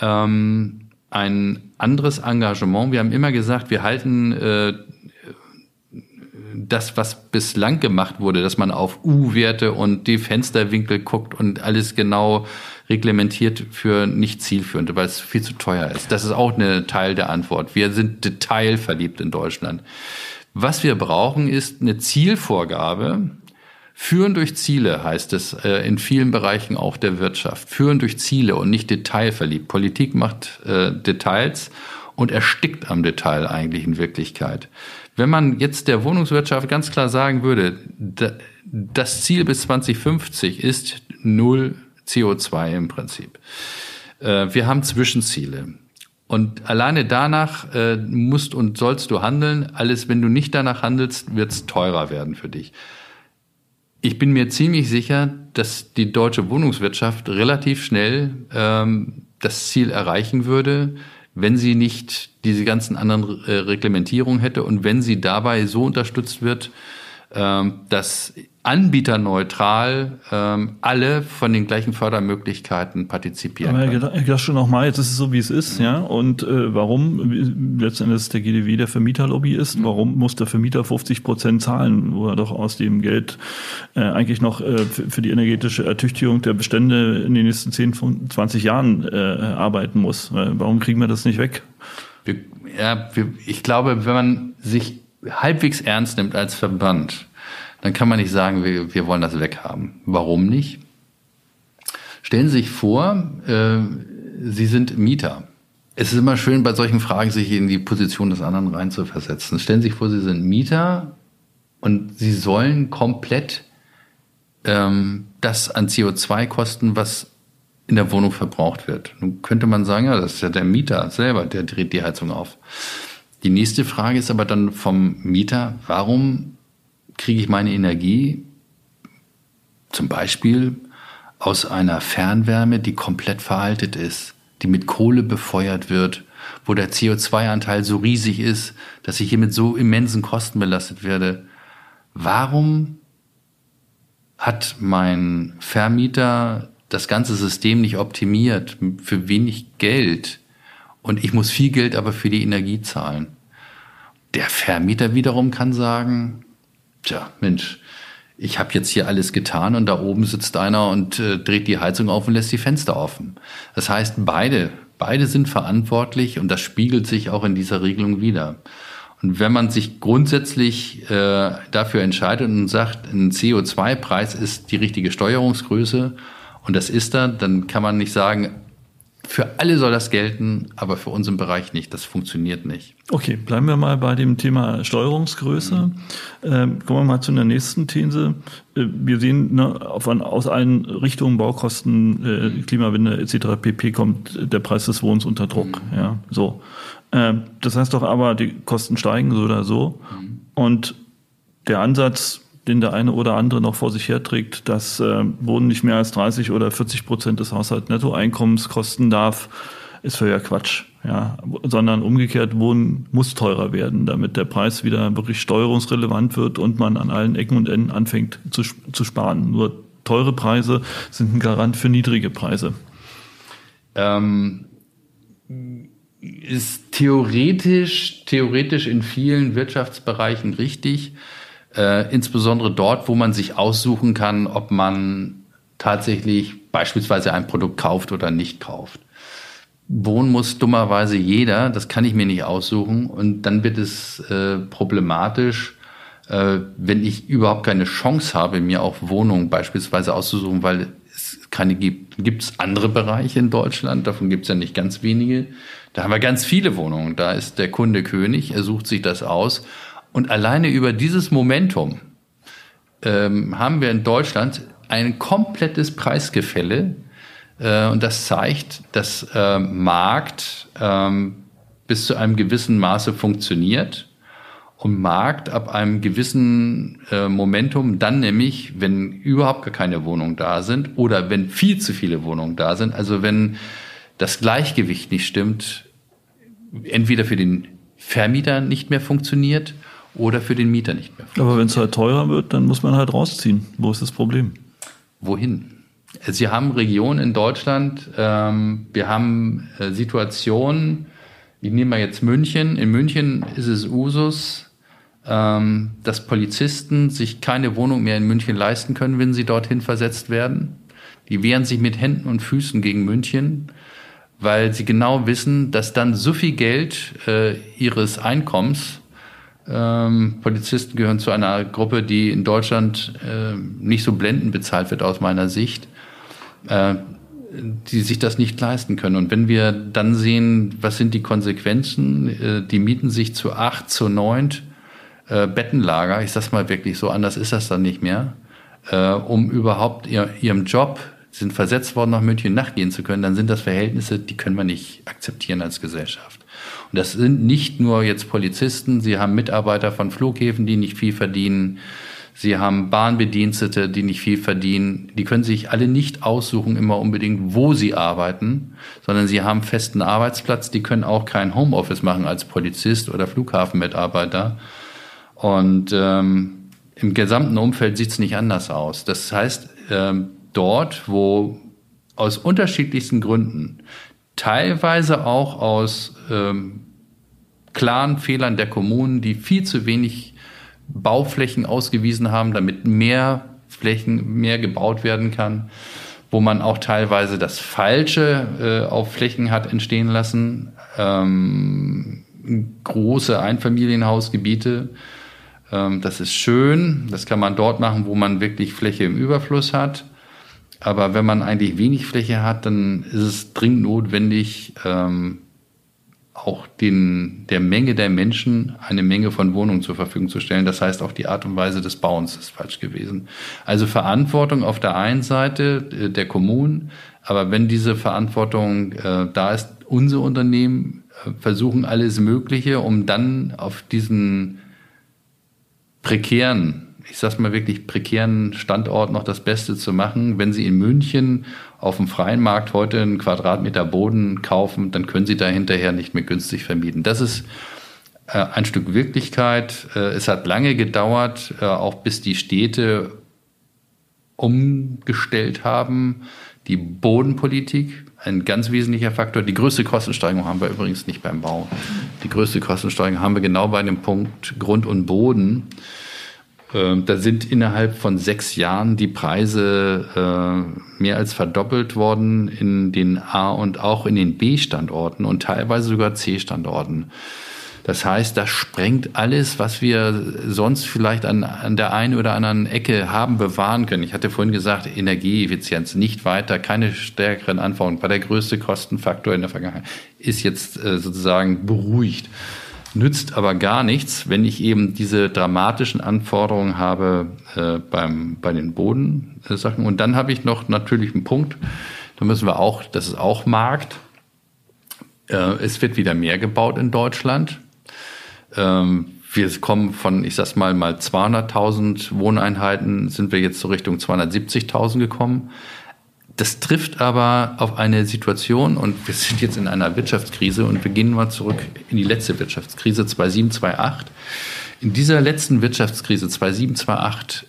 ähm, ein anderes Engagement. Wir haben immer gesagt, wir halten äh, das, was bislang gemacht wurde, dass man auf U-Werte und die Fensterwinkel guckt und alles genau reglementiert für nicht zielführend, weil es viel zu teuer ist. Das ist auch eine Teil der Antwort. Wir sind detailverliebt in Deutschland. Was wir brauchen, ist eine Zielvorgabe, Führen durch Ziele heißt es äh, in vielen Bereichen auch der Wirtschaft. Führen durch Ziele und nicht detailverliebt. Politik macht äh, Details und erstickt am Detail eigentlich in Wirklichkeit. Wenn man jetzt der Wohnungswirtschaft ganz klar sagen würde, das Ziel bis 2050 ist null CO2 im Prinzip. Äh, wir haben Zwischenziele. Und alleine danach äh, musst und sollst du handeln. Alles, wenn du nicht danach handelst, wird es teurer werden für dich. Ich bin mir ziemlich sicher, dass die deutsche Wohnungswirtschaft relativ schnell ähm, das Ziel erreichen würde, wenn sie nicht diese ganzen anderen äh, Reglementierungen hätte und wenn sie dabei so unterstützt wird, ähm, dass anbieterneutral ähm, alle von den gleichen Fördermöglichkeiten partizipieren Aber können. Herr Glasch, noch mal, jetzt ist es so, wie es ist, ja. Und äh, warum letztendlich der GDW der Vermieterlobby ist, mhm. warum muss der Vermieter 50 Prozent zahlen, wo er doch aus dem Geld äh, eigentlich noch äh, für die energetische Ertüchtigung der Bestände in den nächsten 10, 20 Jahren äh, arbeiten muss? Warum kriegen wir das nicht weg? Wir, ja, wir, ich glaube, wenn man sich halbwegs ernst nimmt als Verband, dann kann man nicht sagen, wir, wir wollen das weghaben. Warum nicht? Stellen Sie sich vor, äh, Sie sind Mieter. Es ist immer schön, bei solchen Fragen sich in die Position des anderen reinzuversetzen. Stellen Sie sich vor, Sie sind Mieter und Sie sollen komplett ähm, das an CO2 kosten, was in der Wohnung verbraucht wird. Nun könnte man sagen, ja, das ist ja der Mieter selber, der dreht die Heizung auf. Die nächste Frage ist aber dann vom Mieter, warum kriege ich meine Energie zum Beispiel aus einer Fernwärme, die komplett veraltet ist, die mit Kohle befeuert wird, wo der CO2-Anteil so riesig ist, dass ich hier mit so immensen Kosten belastet werde. Warum hat mein Vermieter das ganze System nicht optimiert für wenig Geld und ich muss viel Geld aber für die Energie zahlen? Der Vermieter wiederum kann sagen, tja, Mensch, ich habe jetzt hier alles getan und da oben sitzt einer und äh, dreht die Heizung auf und lässt die Fenster offen. Das heißt, beide, beide sind verantwortlich und das spiegelt sich auch in dieser Regelung wieder. Und wenn man sich grundsätzlich äh, dafür entscheidet und sagt, ein CO2-Preis ist die richtige Steuerungsgröße und das ist er, dann kann man nicht sagen, für alle soll das gelten, aber für unseren Bereich nicht. Das funktioniert nicht. Okay, bleiben wir mal bei dem Thema Steuerungsgröße. Mhm. Ähm, kommen wir mal zu der nächsten These. Äh, wir sehen, ne, von, aus allen Richtungen, Baukosten, äh, Klimawende etc. pp. kommt der Preis des Wohnens unter Druck. Mhm. Ja, so. Ähm, das heißt doch aber, die Kosten steigen so oder so. Mhm. Und der Ansatz, den der eine oder andere noch vor sich herträgt, dass äh, Wohnen nicht mehr als 30 oder 40 Prozent des Haushaltsnettoeinkommens kosten darf, ist völliger Quatsch. Ja, sondern umgekehrt, Wohnen muss teurer werden, damit der Preis wieder wirklich steuerungsrelevant wird und man an allen Ecken und Enden anfängt zu, zu sparen. Nur teure Preise sind ein Garant für niedrige Preise. Ähm, ist theoretisch, theoretisch in vielen Wirtschaftsbereichen richtig äh, insbesondere dort, wo man sich aussuchen kann, ob man tatsächlich beispielsweise ein Produkt kauft oder nicht kauft. Wohnen muss dummerweise jeder, das kann ich mir nicht aussuchen und dann wird es äh, problematisch, äh, wenn ich überhaupt keine Chance habe, mir auch Wohnungen beispielsweise auszusuchen, weil es keine gibt. Gibt es andere Bereiche in Deutschland, davon gibt es ja nicht ganz wenige. Da haben wir ganz viele Wohnungen, da ist der Kunde König, er sucht sich das aus und alleine über dieses Momentum ähm, haben wir in Deutschland ein komplettes Preisgefälle. Äh, und das zeigt, dass äh, Markt ähm, bis zu einem gewissen Maße funktioniert. Und Markt ab einem gewissen äh, Momentum, dann nämlich, wenn überhaupt gar keine Wohnungen da sind oder wenn viel zu viele Wohnungen da sind, also wenn das Gleichgewicht nicht stimmt, entweder für den Vermieter nicht mehr funktioniert oder für den Mieter nicht mehr. Aber wenn es halt teurer wird, dann muss man halt rausziehen. Wo ist das Problem? Wohin? Sie haben Regionen in Deutschland, ähm, wir haben äh, Situationen, ich nehme mal jetzt München. In München ist es Usus, ähm, dass Polizisten sich keine Wohnung mehr in München leisten können, wenn sie dorthin versetzt werden. Die wehren sich mit Händen und Füßen gegen München, weil sie genau wissen, dass dann so viel Geld äh, ihres Einkommens ähm, Polizisten gehören zu einer Gruppe, die in Deutschland äh, nicht so blendend bezahlt wird aus meiner Sicht, äh, die sich das nicht leisten können. Und wenn wir dann sehen, was sind die Konsequenzen, äh, die mieten sich zu acht, zu neunt äh, Bettenlager, ich sag's mal wirklich so, anders ist das dann nicht mehr, äh, um überhaupt ihr, ihrem Job sind versetzt worden, nach München nachgehen zu können, dann sind das Verhältnisse, die können wir nicht akzeptieren als Gesellschaft. Und das sind nicht nur jetzt Polizisten, sie haben Mitarbeiter von Flughäfen, die nicht viel verdienen. Sie haben Bahnbedienstete, die nicht viel verdienen. Die können sich alle nicht aussuchen, immer unbedingt, wo sie arbeiten, sondern sie haben festen Arbeitsplatz. Die können auch kein Homeoffice machen als Polizist oder Flughafenmitarbeiter. Und ähm, im gesamten Umfeld sieht es nicht anders aus. Das heißt, ähm, dort, wo aus unterschiedlichsten Gründen, teilweise auch aus ähm, klaren Fehlern der Kommunen, die viel zu wenig Bauflächen ausgewiesen haben, damit mehr Flächen, mehr gebaut werden kann, wo man auch teilweise das Falsche äh, auf Flächen hat entstehen lassen, ähm, große Einfamilienhausgebiete. Ähm, das ist schön, das kann man dort machen, wo man wirklich Fläche im Überfluss hat. Aber wenn man eigentlich wenig Fläche hat, dann ist es dringend notwendig, ähm, auch den, der Menge der Menschen eine Menge von Wohnungen zur Verfügung zu stellen. Das heißt, auch die Art und Weise des Bauens ist falsch gewesen. Also Verantwortung auf der einen Seite äh, der Kommunen, aber wenn diese Verantwortung äh, da ist, unsere Unternehmen äh, versuchen alles Mögliche, um dann auf diesen prekären ich sag's mal wirklich, prekären Standort noch das Beste zu machen. Wenn Sie in München auf dem freien Markt heute einen Quadratmeter Boden kaufen, dann können Sie da hinterher nicht mehr günstig vermieten. Das ist äh, ein Stück Wirklichkeit. Äh, es hat lange gedauert, äh, auch bis die Städte umgestellt haben. Die Bodenpolitik, ein ganz wesentlicher Faktor. Die größte Kostensteigerung haben wir übrigens nicht beim Bau. Die größte Kostensteigerung haben wir genau bei dem Punkt Grund und Boden. Ähm, da sind innerhalb von sechs Jahren die Preise äh, mehr als verdoppelt worden in den A- und auch in den B-Standorten und teilweise sogar C-Standorten. Das heißt, das sprengt alles, was wir sonst vielleicht an, an der einen oder anderen Ecke haben bewahren können. Ich hatte vorhin gesagt, Energieeffizienz nicht weiter, keine stärkeren Anforderungen. War der größte Kostenfaktor in der Vergangenheit. Ist jetzt äh, sozusagen beruhigt nützt aber gar nichts, wenn ich eben diese dramatischen Anforderungen habe äh, beim, bei den Bodensachen. Und dann habe ich noch natürlich einen Punkt, da müssen wir auch, das ist auch Markt. Äh, es wird wieder mehr gebaut in Deutschland. Ähm, wir kommen von, ich sag's mal, mal 200.000 Wohneinheiten, sind wir jetzt so Richtung 270.000 gekommen. Das trifft aber auf eine Situation und wir sind jetzt in einer Wirtschaftskrise und wir mal zurück in die letzte Wirtschaftskrise 2007, 2008. In dieser letzten Wirtschaftskrise 2007, 2008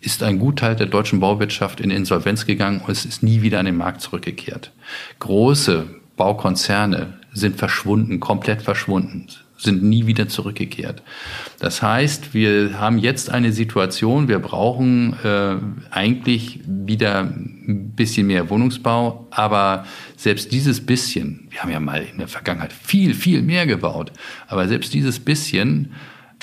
ist ein Gutteil der deutschen Bauwirtschaft in Insolvenz gegangen und es ist nie wieder an den Markt zurückgekehrt. Große Baukonzerne sind verschwunden, komplett verschwunden, sind nie wieder zurückgekehrt. Das heißt, wir haben jetzt eine Situation, wir brauchen äh, eigentlich wieder ein bisschen mehr Wohnungsbau, aber selbst dieses bisschen, wir haben ja mal in der Vergangenheit viel, viel mehr gebaut, aber selbst dieses bisschen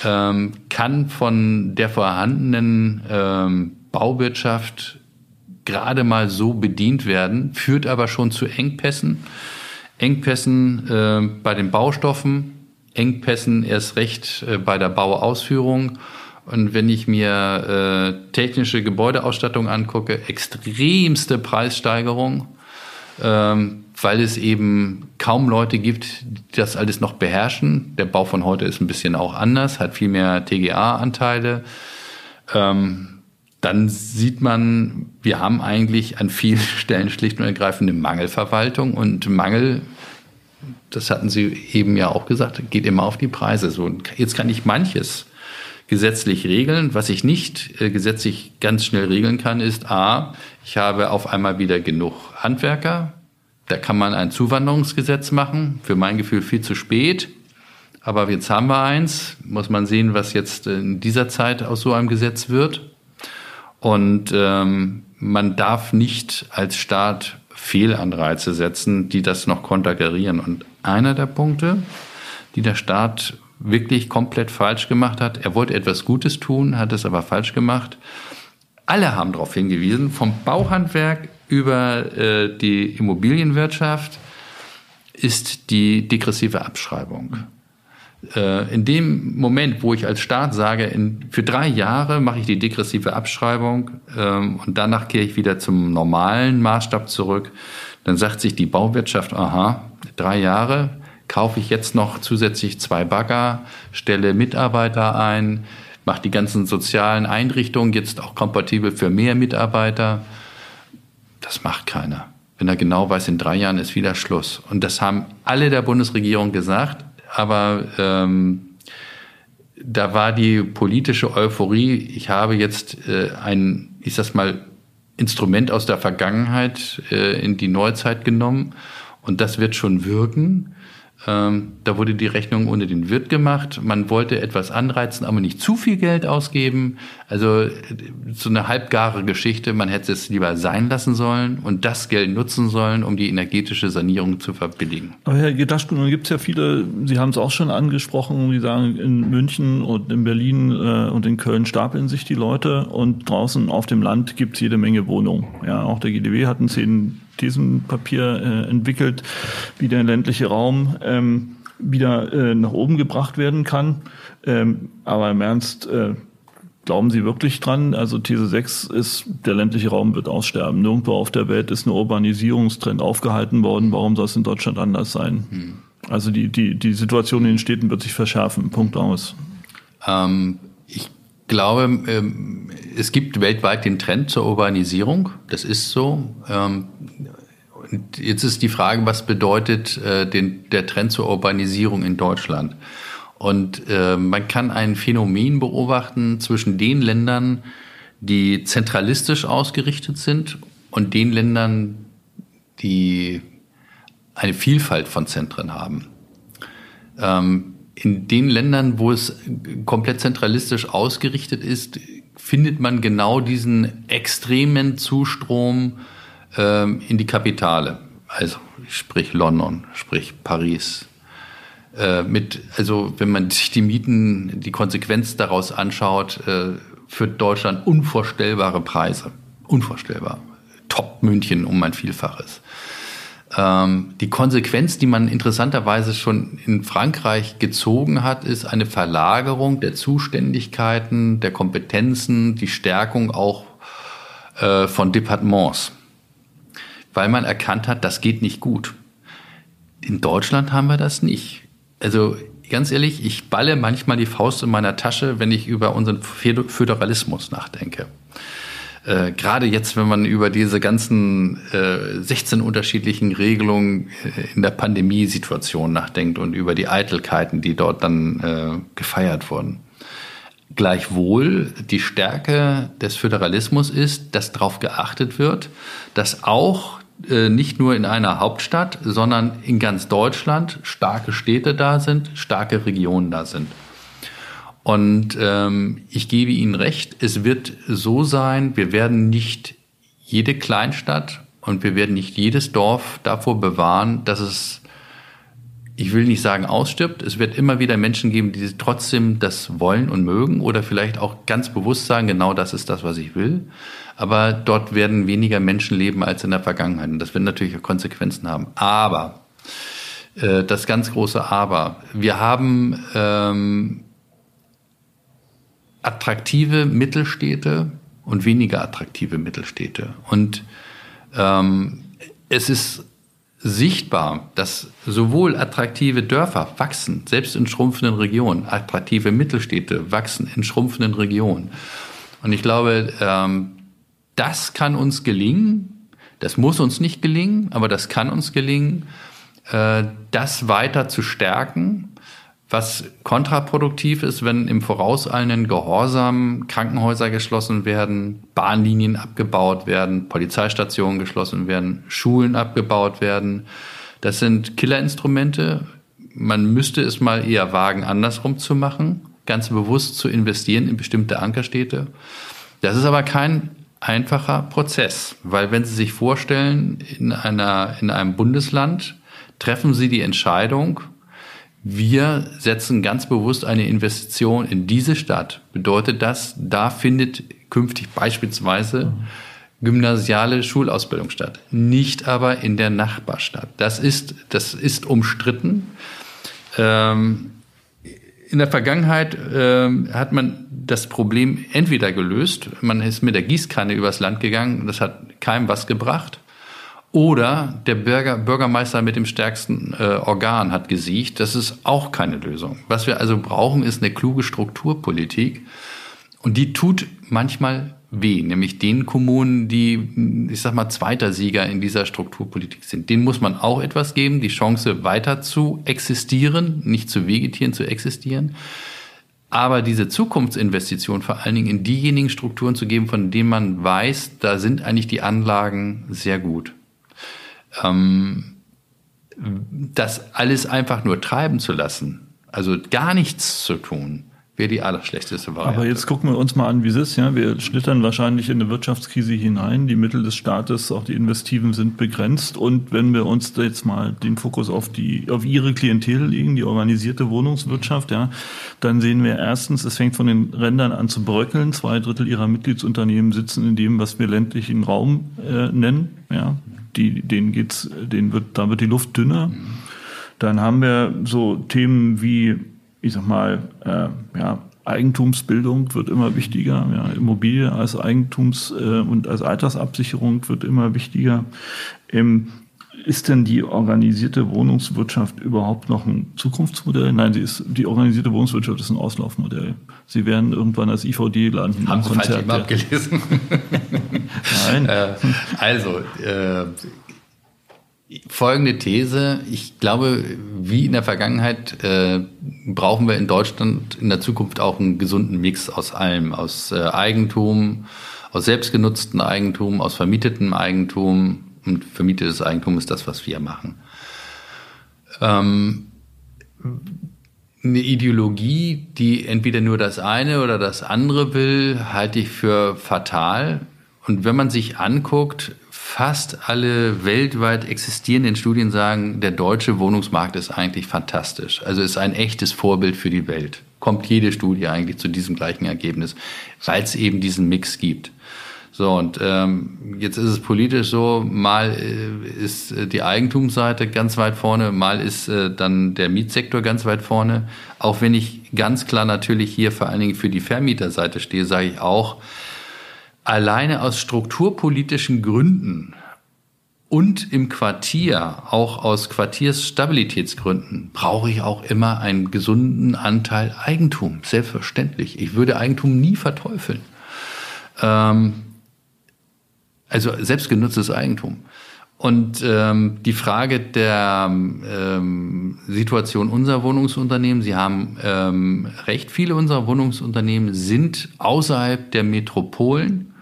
ähm, kann von der vorhandenen ähm, Bauwirtschaft gerade mal so bedient werden, führt aber schon zu Engpässen. Engpässen äh, bei den Baustoffen, Engpässen erst recht äh, bei der Bauausführung. Und wenn ich mir äh, technische Gebäudeausstattung angucke, extremste Preissteigerung, ähm, weil es eben kaum Leute gibt, die das alles noch beherrschen. Der Bau von heute ist ein bisschen auch anders, hat viel mehr TGA-Anteile. Ähm, dann sieht man, wir haben eigentlich an vielen Stellen schlicht und ergreifend eine Mangelverwaltung und Mangel das hatten Sie eben ja auch gesagt, geht immer auf die Preise. So, jetzt kann ich manches gesetzlich regeln. Was ich nicht äh, gesetzlich ganz schnell regeln kann, ist A, ich habe auf einmal wieder genug Handwerker. Da kann man ein Zuwanderungsgesetz machen. Für mein Gefühl viel zu spät. Aber jetzt haben wir eins. Muss man sehen, was jetzt in dieser Zeit aus so einem Gesetz wird. Und ähm, man darf nicht als Staat Fehlanreize setzen, die das noch konterkarieren. Und einer der Punkte, die der Staat wirklich komplett falsch gemacht hat, er wollte etwas Gutes tun, hat es aber falsch gemacht. Alle haben darauf hingewiesen, vom Bauhandwerk über äh, die Immobilienwirtschaft ist die degressive Abschreibung. Äh, in dem Moment, wo ich als Staat sage, in, für drei Jahre mache ich die degressive Abschreibung ähm, und danach kehre ich wieder zum normalen Maßstab zurück, dann sagt sich die Bauwirtschaft, aha, drei Jahre, kaufe ich jetzt noch zusätzlich zwei Bagger, stelle Mitarbeiter ein, mache die ganzen sozialen Einrichtungen jetzt auch kompatibel für mehr Mitarbeiter. Das macht keiner. Wenn er genau weiß, in drei Jahren ist wieder Schluss. Und das haben alle der Bundesregierung gesagt aber ähm, da war die politische Euphorie, ich habe jetzt äh, ein, ich sag mal, Instrument aus der Vergangenheit äh, in die Neuzeit genommen und das wird schon wirken. Ähm, da wurde die Rechnung ohne den Wirt gemacht. Man wollte etwas anreizen, aber nicht zu viel Geld ausgeben. Also so eine halbgare Geschichte. Man hätte es lieber sein lassen sollen und das Geld nutzen sollen, um die energetische Sanierung zu verbilligen. Aber Herr Gedaschko, nun gibt es ja viele, Sie haben es auch schon angesprochen, die sagen, in München und in Berlin äh, und in Köln stapeln sich die Leute und draußen auf dem Land gibt es jede Menge Wohnungen. Ja, auch der GDW hat einen zehn diesem Papier äh, entwickelt, wie der ländliche Raum ähm, wieder äh, nach oben gebracht werden kann. Ähm, aber im Ernst, äh, glauben Sie wirklich dran? Also These 6 ist, der ländliche Raum wird aussterben. Nirgendwo auf der Welt ist ein Urbanisierungstrend aufgehalten worden. Warum soll es in Deutschland anders sein? Hm. Also die, die, die Situation in den Städten wird sich verschärfen. Punkt aus. Ähm, ich glaube, ähm, es gibt weltweit den Trend zur Urbanisierung. Das ist so. Ähm, und jetzt ist die Frage, was bedeutet äh, der Trend zur Urbanisierung in Deutschland? Und äh, man kann ein Phänomen beobachten zwischen den Ländern, die zentralistisch ausgerichtet sind und den Ländern, die eine Vielfalt von Zentren haben. Ähm, in den Ländern, wo es komplett zentralistisch ausgerichtet ist, findet man genau diesen extremen Zustrom ähm, in die Kapitale. Also sprich London, sprich Paris. Äh, mit, also wenn man sich die Mieten, die Konsequenz daraus anschaut, äh, für Deutschland unvorstellbare Preise. Unvorstellbar. Top München um ein Vielfaches. Ähm, die Konsequenz, die man interessanterweise schon in Frankreich gezogen hat, ist eine Verlagerung der Zuständigkeiten, der Kompetenzen, die Stärkung auch äh, von Departements weil man erkannt hat, das geht nicht gut. In Deutschland haben wir das nicht. Also ganz ehrlich, ich balle manchmal die Faust in meiner Tasche, wenn ich über unseren Föderalismus nachdenke. Äh, Gerade jetzt, wenn man über diese ganzen äh, 16 unterschiedlichen Regelungen äh, in der Pandemiesituation nachdenkt und über die Eitelkeiten, die dort dann äh, gefeiert wurden. Gleichwohl die Stärke des Föderalismus ist, dass darauf geachtet wird, dass auch äh, nicht nur in einer Hauptstadt, sondern in ganz Deutschland starke Städte da sind, starke Regionen da sind. Und ähm, ich gebe Ihnen recht, es wird so sein, wir werden nicht jede Kleinstadt und wir werden nicht jedes Dorf davor bewahren, dass es, ich will nicht sagen ausstirbt, es wird immer wieder Menschen geben, die trotzdem das wollen und mögen oder vielleicht auch ganz bewusst sagen, genau das ist das, was ich will aber dort werden weniger Menschen leben als in der Vergangenheit. Und das wird natürlich auch Konsequenzen haben. Aber, äh, das ganz große Aber, wir haben ähm, attraktive Mittelstädte und weniger attraktive Mittelstädte. Und ähm, es ist sichtbar, dass sowohl attraktive Dörfer wachsen, selbst in schrumpfenden Regionen, attraktive Mittelstädte wachsen in schrumpfenden Regionen. Und ich glaube, ähm, das kann uns gelingen. Das muss uns nicht gelingen, aber das kann uns gelingen, äh, das weiter zu stärken, was kontraproduktiv ist, wenn im vorauseilenden Gehorsam Krankenhäuser geschlossen werden, Bahnlinien abgebaut werden, Polizeistationen geschlossen werden, Schulen abgebaut werden. Das sind Killerinstrumente. Man müsste es mal eher wagen, andersrum zu machen, ganz bewusst zu investieren in bestimmte Ankerstädte. Das ist aber kein einfacher Prozess, weil wenn Sie sich vorstellen, in, einer, in einem Bundesland treffen Sie die Entscheidung, wir setzen ganz bewusst eine Investition in diese Stadt. Bedeutet das, da findet künftig beispielsweise gymnasiale Schulausbildung statt, nicht aber in der Nachbarstadt. Das ist, das ist umstritten. Ähm, in der Vergangenheit äh, hat man das Problem entweder gelöst, man ist mit der Gießkanne übers Land gegangen, das hat keinem was gebracht, oder der Bürger, Bürgermeister mit dem stärksten äh, Organ hat gesiegt. Das ist auch keine Lösung. Was wir also brauchen, ist eine kluge Strukturpolitik. Und die tut manchmal weh, nämlich den Kommunen, die, ich sag mal, zweiter Sieger in dieser Strukturpolitik sind. Denen muss man auch etwas geben, die Chance weiter zu existieren, nicht zu vegetieren, zu existieren. Aber diese Zukunftsinvestition vor allen Dingen in diejenigen Strukturen zu geben, von denen man weiß, da sind eigentlich die Anlagen sehr gut. Ähm, das alles einfach nur treiben zu lassen, also gar nichts zu tun, wäre die allerschlechteste Variante. Aber jetzt gucken wir uns mal an, wie es ist. Ja? Wir schlittern wahrscheinlich in eine Wirtschaftskrise hinein. Die Mittel des Staates, auch die Investiven, sind begrenzt. Und wenn wir uns jetzt mal den Fokus auf die, auf ihre Klientel legen, die organisierte Wohnungswirtschaft, ja, dann sehen wir erstens, es fängt von den Rändern an zu bröckeln. Zwei Drittel ihrer Mitgliedsunternehmen sitzen in dem, was wir ländlichen Raum äh, nennen. Ja, die, denen geht's, denen wird, da wird die Luft dünner. Dann haben wir so Themen wie, ich sag mal, äh, ja, Eigentumsbildung wird immer wichtiger. Ja, Immobilie als Eigentums- äh, und als Altersabsicherung wird immer wichtiger. Ähm, ist denn die organisierte Wohnungswirtschaft überhaupt noch ein Zukunftsmodell? Nein, sie ist, die organisierte Wohnungswirtschaft ist ein Auslaufmodell. Sie werden irgendwann als IVD landen. Haben Sie falsch eben abgelesen? Nein. Äh, also, äh, folgende These. Ich glaube, wie in der Vergangenheit äh, brauchen wir in Deutschland in der Zukunft auch einen gesunden Mix aus allem. Aus äh, Eigentum, aus selbstgenutztem Eigentum, aus vermietetem Eigentum, und vermietetes Eigentum ist das, was wir machen. Ähm, eine Ideologie, die entweder nur das eine oder das andere will, halte ich für fatal. Und wenn man sich anguckt, fast alle weltweit existierenden Studien sagen, der deutsche Wohnungsmarkt ist eigentlich fantastisch. Also ist ein echtes Vorbild für die Welt. Kommt jede Studie eigentlich zu diesem gleichen Ergebnis, weil es eben diesen Mix gibt. So, und ähm, jetzt ist es politisch so, mal äh, ist äh, die Eigentumsseite ganz weit vorne, mal ist äh, dann der Mietsektor ganz weit vorne. Auch wenn ich ganz klar natürlich hier vor allen Dingen für die Vermieterseite stehe, sage ich auch, alleine aus strukturpolitischen Gründen und im Quartier, auch aus Quartiersstabilitätsgründen, brauche ich auch immer einen gesunden Anteil Eigentum. Selbstverständlich. Ich würde Eigentum nie verteufeln. Ähm, also selbstgenutztes Eigentum. Und ähm, die Frage der ähm, Situation unserer Wohnungsunternehmen, Sie haben ähm, recht, viele unserer Wohnungsunternehmen sind außerhalb der Metropolen.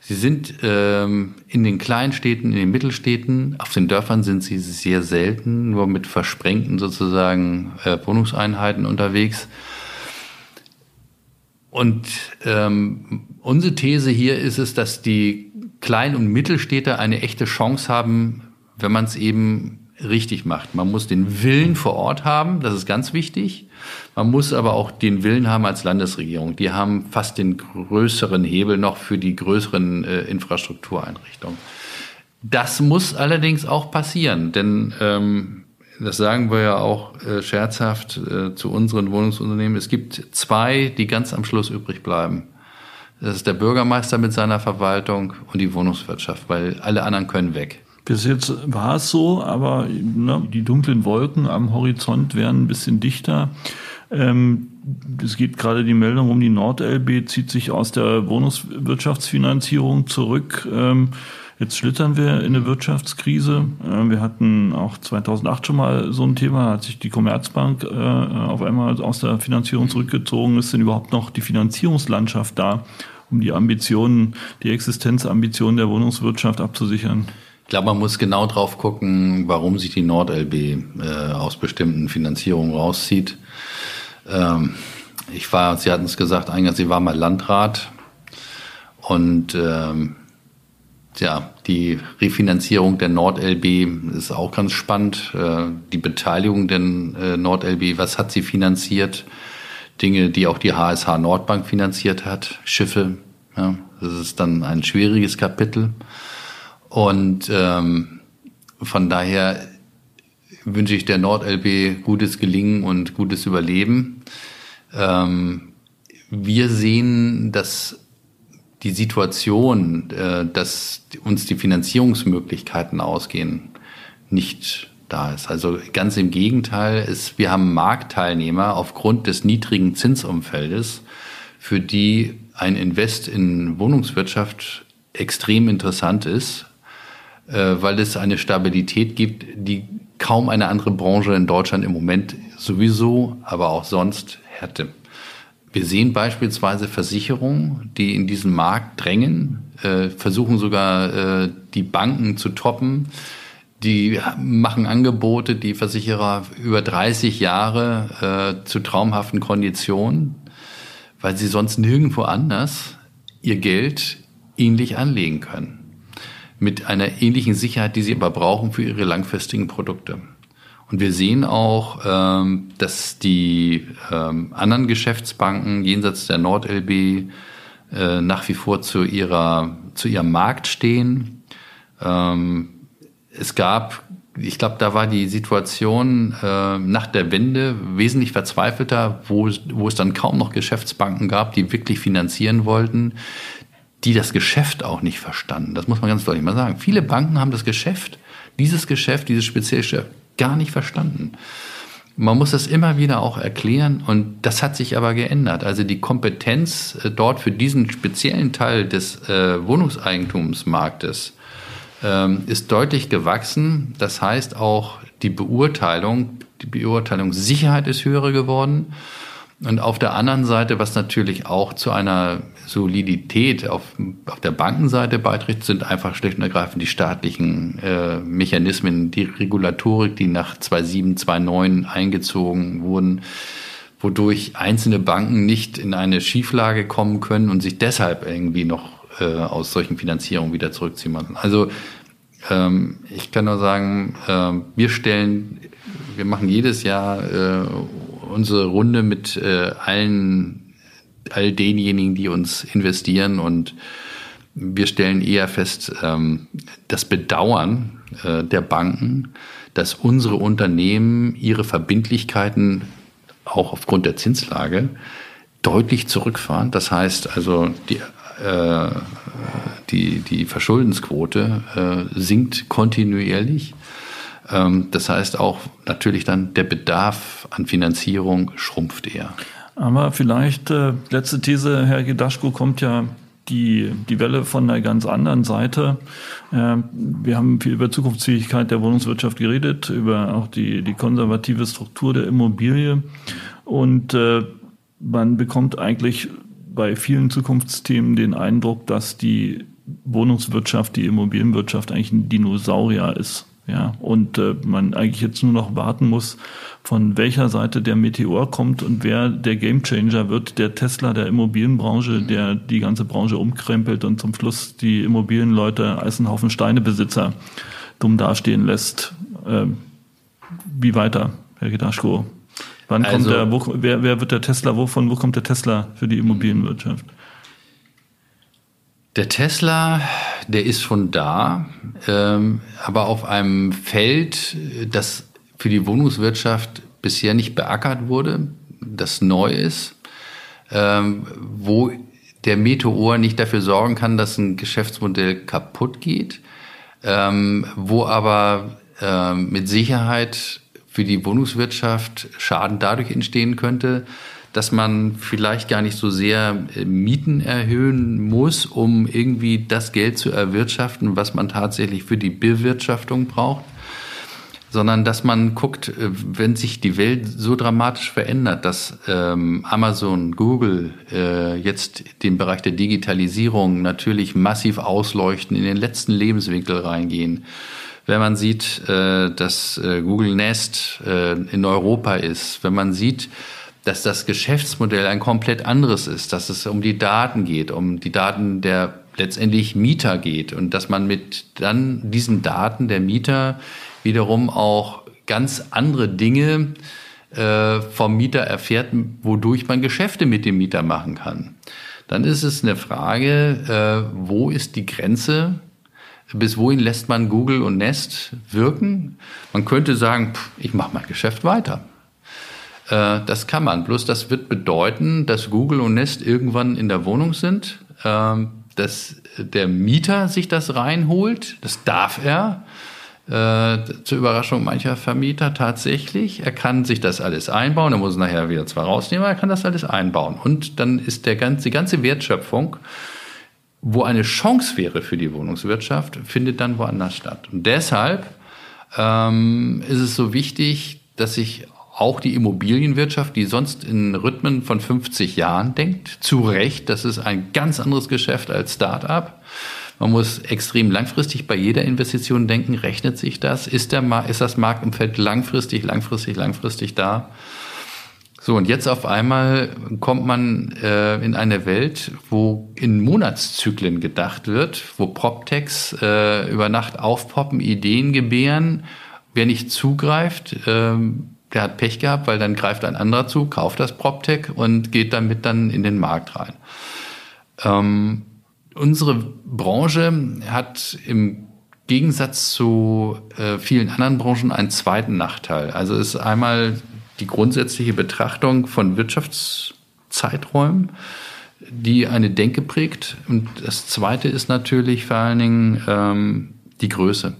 Sie sind ähm, in den Kleinstädten, in den Mittelstädten, auf den Dörfern sind sie sehr selten, nur mit versprengten sozusagen äh, Wohnungseinheiten unterwegs. Und ähm, unsere These hier ist es, dass die Klein- und Mittelstädte eine echte Chance haben, wenn man es eben richtig macht. Man muss den Willen vor Ort haben, das ist ganz wichtig. Man muss aber auch den Willen haben als Landesregierung. Die haben fast den größeren Hebel noch für die größeren äh, Infrastruktureinrichtungen. Das muss allerdings auch passieren, denn ähm, das sagen wir ja auch äh, scherzhaft äh, zu unseren Wohnungsunternehmen. Es gibt zwei, die ganz am Schluss übrig bleiben. Das ist der Bürgermeister mit seiner Verwaltung und die Wohnungswirtschaft, weil alle anderen können weg. Bis jetzt war es so, aber ne, die dunklen Wolken am Horizont werden ein bisschen dichter. Ähm, es geht gerade die Meldung um die NordLB, zieht sich aus der Wohnungswirtschaftsfinanzierung zurück. Ähm, Jetzt schlittern wir in eine Wirtschaftskrise. Äh, wir hatten auch 2008 schon mal so ein Thema, hat sich die Commerzbank äh, auf einmal aus der Finanzierung zurückgezogen. Ist denn überhaupt noch die Finanzierungslandschaft da, um die Ambitionen, die Existenzambitionen der Wohnungswirtschaft abzusichern? Ich glaube, man muss genau drauf gucken, warum sich die NordLB äh, aus bestimmten Finanzierungen rauszieht. Ähm, ich war, Sie hatten es gesagt, eingangs, Sie war mal Landrat und ähm, ja, die Refinanzierung der NordLB ist auch ganz spannend. Äh, die Beteiligung der äh, NordLB, was hat sie finanziert? Dinge, die auch die HSH Nordbank finanziert hat, Schiffe. Ja, das ist dann ein schwieriges Kapitel. Und ähm, von daher wünsche ich der NordLB gutes Gelingen und gutes Überleben. Ähm, wir sehen, dass die Situation, äh, dass uns die Finanzierungsmöglichkeiten ausgehen, nicht da ist. Also ganz im Gegenteil, ist, wir haben Marktteilnehmer aufgrund des niedrigen Zinsumfeldes, für die ein Invest in Wohnungswirtschaft extrem interessant ist, äh, weil es eine Stabilität gibt, die kaum eine andere Branche in Deutschland im Moment sowieso, aber auch sonst hätte. Wir sehen beispielsweise Versicherungen, die in diesen Markt drängen, äh, versuchen sogar äh, die Banken zu toppen. Die machen Angebote, die Versicherer über 30 Jahre äh, zu traumhaften Konditionen, weil sie sonst nirgendwo anders ihr Geld ähnlich anlegen können. Mit einer ähnlichen Sicherheit, die sie aber brauchen für ihre langfristigen Produkte. Und wir sehen auch, ähm, dass die ähm, anderen Geschäftsbanken jenseits der NordLB äh, nach wie vor zu ihrer zu ihrem Markt stehen. Ähm, es gab, ich glaube, da war die Situation äh, nach der Wende wesentlich verzweifelter, wo, wo es dann kaum noch Geschäftsbanken gab, die wirklich finanzieren wollten, die das Geschäft auch nicht verstanden. Das muss man ganz deutlich mal sagen. Viele Banken haben das Geschäft, dieses Geschäft, dieses spezielle gar nicht verstanden. Man muss das immer wieder auch erklären und das hat sich aber geändert. Also die Kompetenz äh, dort für diesen speziellen Teil des äh, Wohnungseigentumsmarktes ähm, ist deutlich gewachsen. Das heißt auch die Beurteilung, die Beurteilungssicherheit ist höher geworden. Und auf der anderen Seite, was natürlich auch zu einer Solidität auf, auf der Bankenseite beiträgt, sind einfach schlicht und ergreifend die staatlichen äh, Mechanismen, die Regulatorik, die nach 2007, 2009 eingezogen wurden, wodurch einzelne Banken nicht in eine Schieflage kommen können und sich deshalb irgendwie noch äh, aus solchen Finanzierungen wieder zurückziehen müssen. Also ähm, ich kann nur sagen, äh, wir stellen, wir machen jedes Jahr äh, unsere Runde mit äh, allen, all denjenigen, die uns investieren und wir stellen eher fest, ähm, das Bedauern äh, der Banken, dass unsere Unternehmen ihre Verbindlichkeiten auch aufgrund der Zinslage deutlich zurückfahren. Das heißt also, die, äh, die, die Verschuldensquote äh, sinkt kontinuierlich. Ähm, das heißt auch natürlich dann der Bedarf an Finanzierung schrumpft eher. Aber vielleicht, äh, letzte These, Herr Gedaschko, kommt ja die, die Welle von einer ganz anderen Seite. Äh, wir haben viel über Zukunftsfähigkeit der Wohnungswirtschaft geredet, über auch die, die konservative Struktur der Immobilie. Und äh, man bekommt eigentlich bei vielen Zukunftsthemen den Eindruck, dass die Wohnungswirtschaft, die Immobilienwirtschaft eigentlich ein Dinosaurier ist. Ja, und äh, man eigentlich jetzt nur noch warten muss, von welcher Seite der Meteor kommt und wer der Gamechanger wird, der Tesla der Immobilienbranche, mhm. der die ganze Branche umkrempelt und zum Schluss die Immobilienleute als ein Haufen Steinebesitzer dumm dastehen lässt. Äh, wie weiter, Herr Gedaschko? Wann also, kommt der, wo, wer, wer wird der Tesla, wovon, wo kommt der Tesla für die Immobilienwirtschaft? Der Tesla, der ist schon da, ähm, aber auf einem Feld, das für die Wohnungswirtschaft bisher nicht beackert wurde, das neu ist, ähm, wo der Meteor nicht dafür sorgen kann, dass ein Geschäftsmodell kaputt geht, ähm, wo aber ähm, mit Sicherheit für die Wohnungswirtschaft Schaden dadurch entstehen könnte, dass man vielleicht gar nicht so sehr äh, Mieten erhöhen muss, um irgendwie das Geld zu erwirtschaften, was man tatsächlich für die Bewirtschaftung braucht, sondern dass man guckt, äh, wenn sich die Welt so dramatisch verändert, dass ähm, Amazon, Google äh, jetzt den Bereich der Digitalisierung natürlich massiv ausleuchten, in den letzten Lebenswinkel reingehen. Wenn man sieht, dass Google Nest in Europa ist, wenn man sieht, dass das Geschäftsmodell ein komplett anderes ist, dass es um die Daten geht, um die Daten der letztendlich Mieter geht und dass man mit dann diesen Daten der Mieter wiederum auch ganz andere Dinge äh, vom Mieter erfährt, wodurch man Geschäfte mit dem Mieter machen kann. Dann ist es eine Frage, äh, wo ist die Grenze? Bis wohin lässt man Google und Nest wirken? Man könnte sagen, pff, ich mache mein Geschäft weiter. Äh, das kann man. Bloß das wird bedeuten, dass Google und Nest irgendwann in der Wohnung sind, ähm, dass der Mieter sich das reinholt. Das darf er. Äh, zur Überraschung mancher Vermieter tatsächlich. Er kann sich das alles einbauen, er muss es nachher wieder zwar rausnehmen, aber er kann das alles einbauen. Und dann ist der ganze, die ganze Wertschöpfung, wo eine Chance wäre für die Wohnungswirtschaft, findet dann woanders statt. Und deshalb ähm, ist es so wichtig, dass sich auch die Immobilienwirtschaft, die sonst in Rhythmen von 50 Jahren denkt, zu Recht, das ist ein ganz anderes Geschäft als Start-up, man muss extrem langfristig bei jeder Investition denken, rechnet sich das? Ist, der, ist das Marktumfeld langfristig, langfristig, langfristig da? So, und jetzt auf einmal kommt man äh, in eine Welt, wo in Monatszyklen gedacht wird, wo PropTechs äh, über Nacht aufpoppen, Ideen gebären. Wer nicht zugreift, ähm, der hat Pech gehabt, weil dann greift ein anderer zu, kauft das PropTech und geht damit dann in den Markt rein. Ähm, unsere Branche hat im Gegensatz zu äh, vielen anderen Branchen einen zweiten Nachteil. Also ist einmal die grundsätzliche Betrachtung von Wirtschaftszeiträumen, die eine Denke prägt. Und das zweite ist natürlich vor allen Dingen ähm, die Größe.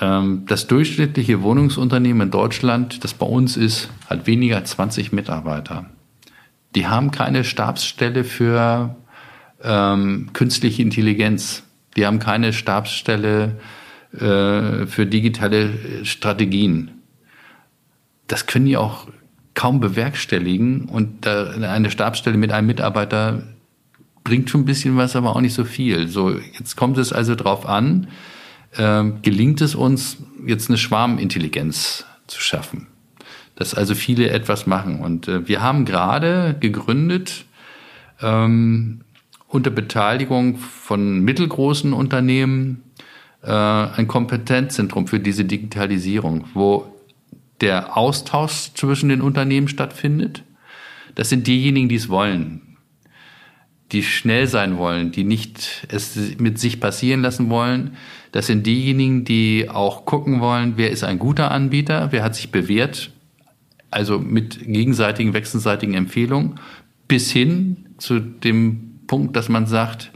Ähm, das durchschnittliche Wohnungsunternehmen in Deutschland, das bei uns ist, hat weniger als 20 Mitarbeiter. Die haben keine Stabsstelle für ähm, künstliche Intelligenz. Die haben keine Stabsstelle äh, für digitale Strategien. Das können die auch kaum bewerkstelligen und äh, eine Stabsstelle mit einem Mitarbeiter bringt schon ein bisschen was, aber auch nicht so viel. So, jetzt kommt es also darauf an, äh, gelingt es uns, jetzt eine Schwarmintelligenz zu schaffen. Dass also viele etwas machen. Und äh, wir haben gerade gegründet ähm, unter Beteiligung von mittelgroßen Unternehmen äh, ein Kompetenzzentrum für diese Digitalisierung, wo der Austausch zwischen den Unternehmen stattfindet. Das sind diejenigen, die es wollen, die schnell sein wollen, die nicht es mit sich passieren lassen wollen. Das sind diejenigen, die auch gucken wollen, wer ist ein guter Anbieter, wer hat sich bewährt, also mit gegenseitigen, wechselseitigen Empfehlungen, bis hin zu dem Punkt, dass man sagt,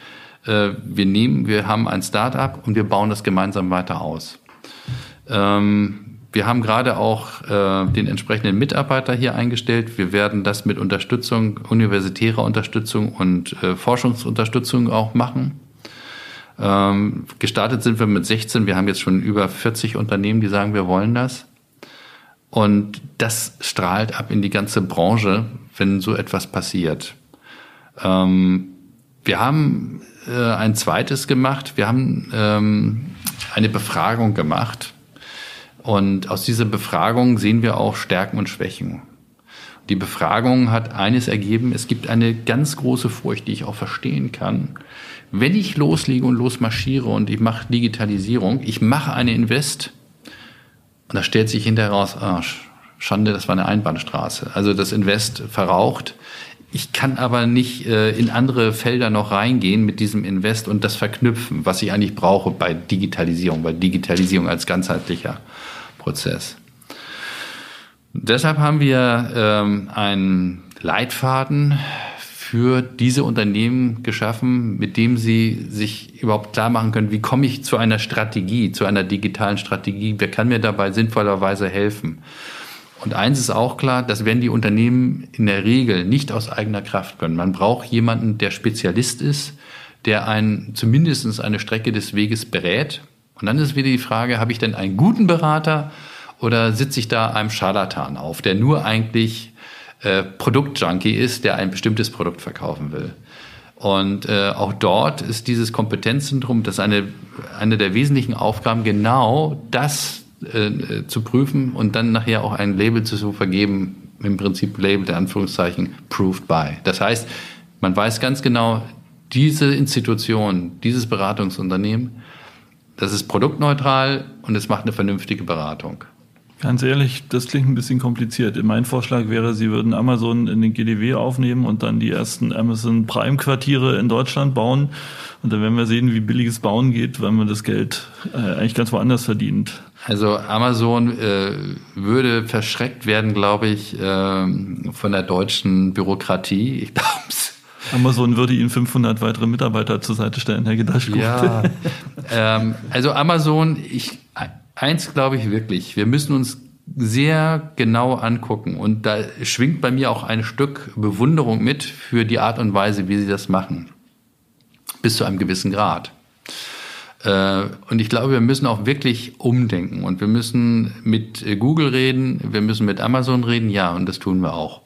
äh, wir nehmen, wir haben ein Start-up und wir bauen das gemeinsam weiter aus. Ähm, wir haben gerade auch äh, den entsprechenden Mitarbeiter hier eingestellt. Wir werden das mit Unterstützung, universitärer Unterstützung und äh, Forschungsunterstützung auch machen. Ähm, gestartet sind wir mit 16. Wir haben jetzt schon über 40 Unternehmen, die sagen, wir wollen das. Und das strahlt ab in die ganze Branche, wenn so etwas passiert. Ähm, wir haben äh, ein zweites gemacht. Wir haben ähm, eine Befragung gemacht. Und aus dieser Befragung sehen wir auch Stärken und Schwächen. Die Befragung hat eines ergeben, es gibt eine ganz große Furcht, die ich auch verstehen kann. Wenn ich loslege und losmarschiere und ich mache Digitalisierung, ich mache eine Invest und da stellt sich hinterher raus, oh, Schande, das war eine Einbahnstraße. Also das Invest verraucht. Ich kann aber nicht äh, in andere Felder noch reingehen mit diesem Invest und das verknüpfen, was ich eigentlich brauche bei Digitalisierung, bei Digitalisierung als ganzheitlicher Prozess. Deshalb haben wir ähm, einen Leitfaden für diese Unternehmen geschaffen, mit dem sie sich überhaupt klar machen können, wie komme ich zu einer Strategie, zu einer digitalen Strategie, wer kann mir dabei sinnvollerweise helfen. Und eins ist auch klar, das werden die Unternehmen in der Regel nicht aus eigener Kraft können. Man braucht jemanden, der Spezialist ist, der einen zumindest eine Strecke des Weges berät. Und dann ist wieder die Frage, habe ich denn einen guten Berater oder sitze ich da einem Scharlatan auf, der nur eigentlich äh, Produktjunkie ist, der ein bestimmtes Produkt verkaufen will. Und äh, auch dort ist dieses Kompetenzzentrum, das ist eine, eine der wesentlichen Aufgaben, genau das äh, zu prüfen und dann nachher auch ein Label zu vergeben, im Prinzip Label der Anführungszeichen proved by. Das heißt, man weiß ganz genau, diese Institution, dieses Beratungsunternehmen, das ist produktneutral und es macht eine vernünftige Beratung. Ganz ehrlich, das klingt ein bisschen kompliziert. Mein Vorschlag wäre, Sie würden Amazon in den GDW aufnehmen und dann die ersten Amazon Prime Quartiere in Deutschland bauen. Und dann werden wir sehen, wie billiges Bauen geht, weil man das Geld äh, eigentlich ganz woanders verdient. Also Amazon äh, würde verschreckt werden, glaube ich, äh, von der deutschen Bürokratie. Ich glaube Amazon würde Ihnen 500 weitere Mitarbeiter zur Seite stellen, Herr Gedaschko. Ja, ähm, also Amazon, ich, eins glaube ich wirklich, wir müssen uns sehr genau angucken. Und da schwingt bei mir auch ein Stück Bewunderung mit für die Art und Weise, wie sie das machen. Bis zu einem gewissen Grad. Äh, und ich glaube, wir müssen auch wirklich umdenken. Und wir müssen mit Google reden, wir müssen mit Amazon reden, ja, und das tun wir auch.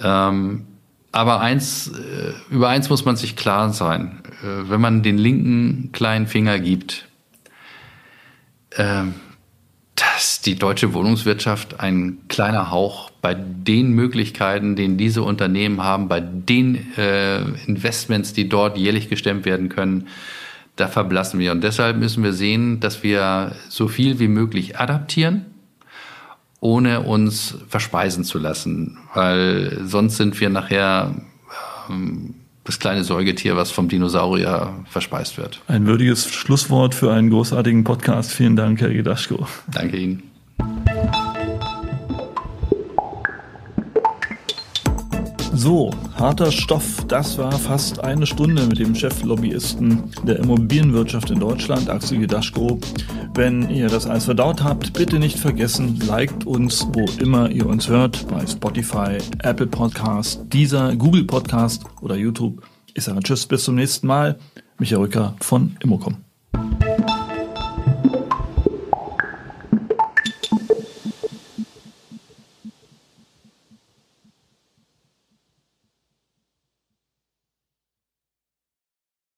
Ähm, aber eins, äh, über eins muss man sich klar sein. Äh, wenn man den linken kleinen Finger gibt, dass die deutsche Wohnungswirtschaft ein kleiner Hauch bei den Möglichkeiten, den diese Unternehmen haben, bei den äh, Investments, die dort jährlich gestemmt werden können, da verblassen wir. Und deshalb müssen wir sehen, dass wir so viel wie möglich adaptieren, ohne uns verspeisen zu lassen, weil sonst sind wir nachher ähm, das kleine Säugetier, was vom Dinosaurier verspeist wird. Ein würdiges Schlusswort für einen großartigen Podcast. Vielen Dank, Herr Gedaschko. Danke Ihnen. So, harter Stoff. Das war fast eine Stunde mit dem Cheflobbyisten der Immobilienwirtschaft in Deutschland, Axel Gedaschko. Wenn ihr das alles verdaut habt, bitte nicht vergessen, liked uns, wo immer ihr uns hört, bei Spotify, Apple Podcast, dieser Google Podcast oder YouTube. Ich sage Tschüss, bis zum nächsten Mal. Michael Rücker von Immocom.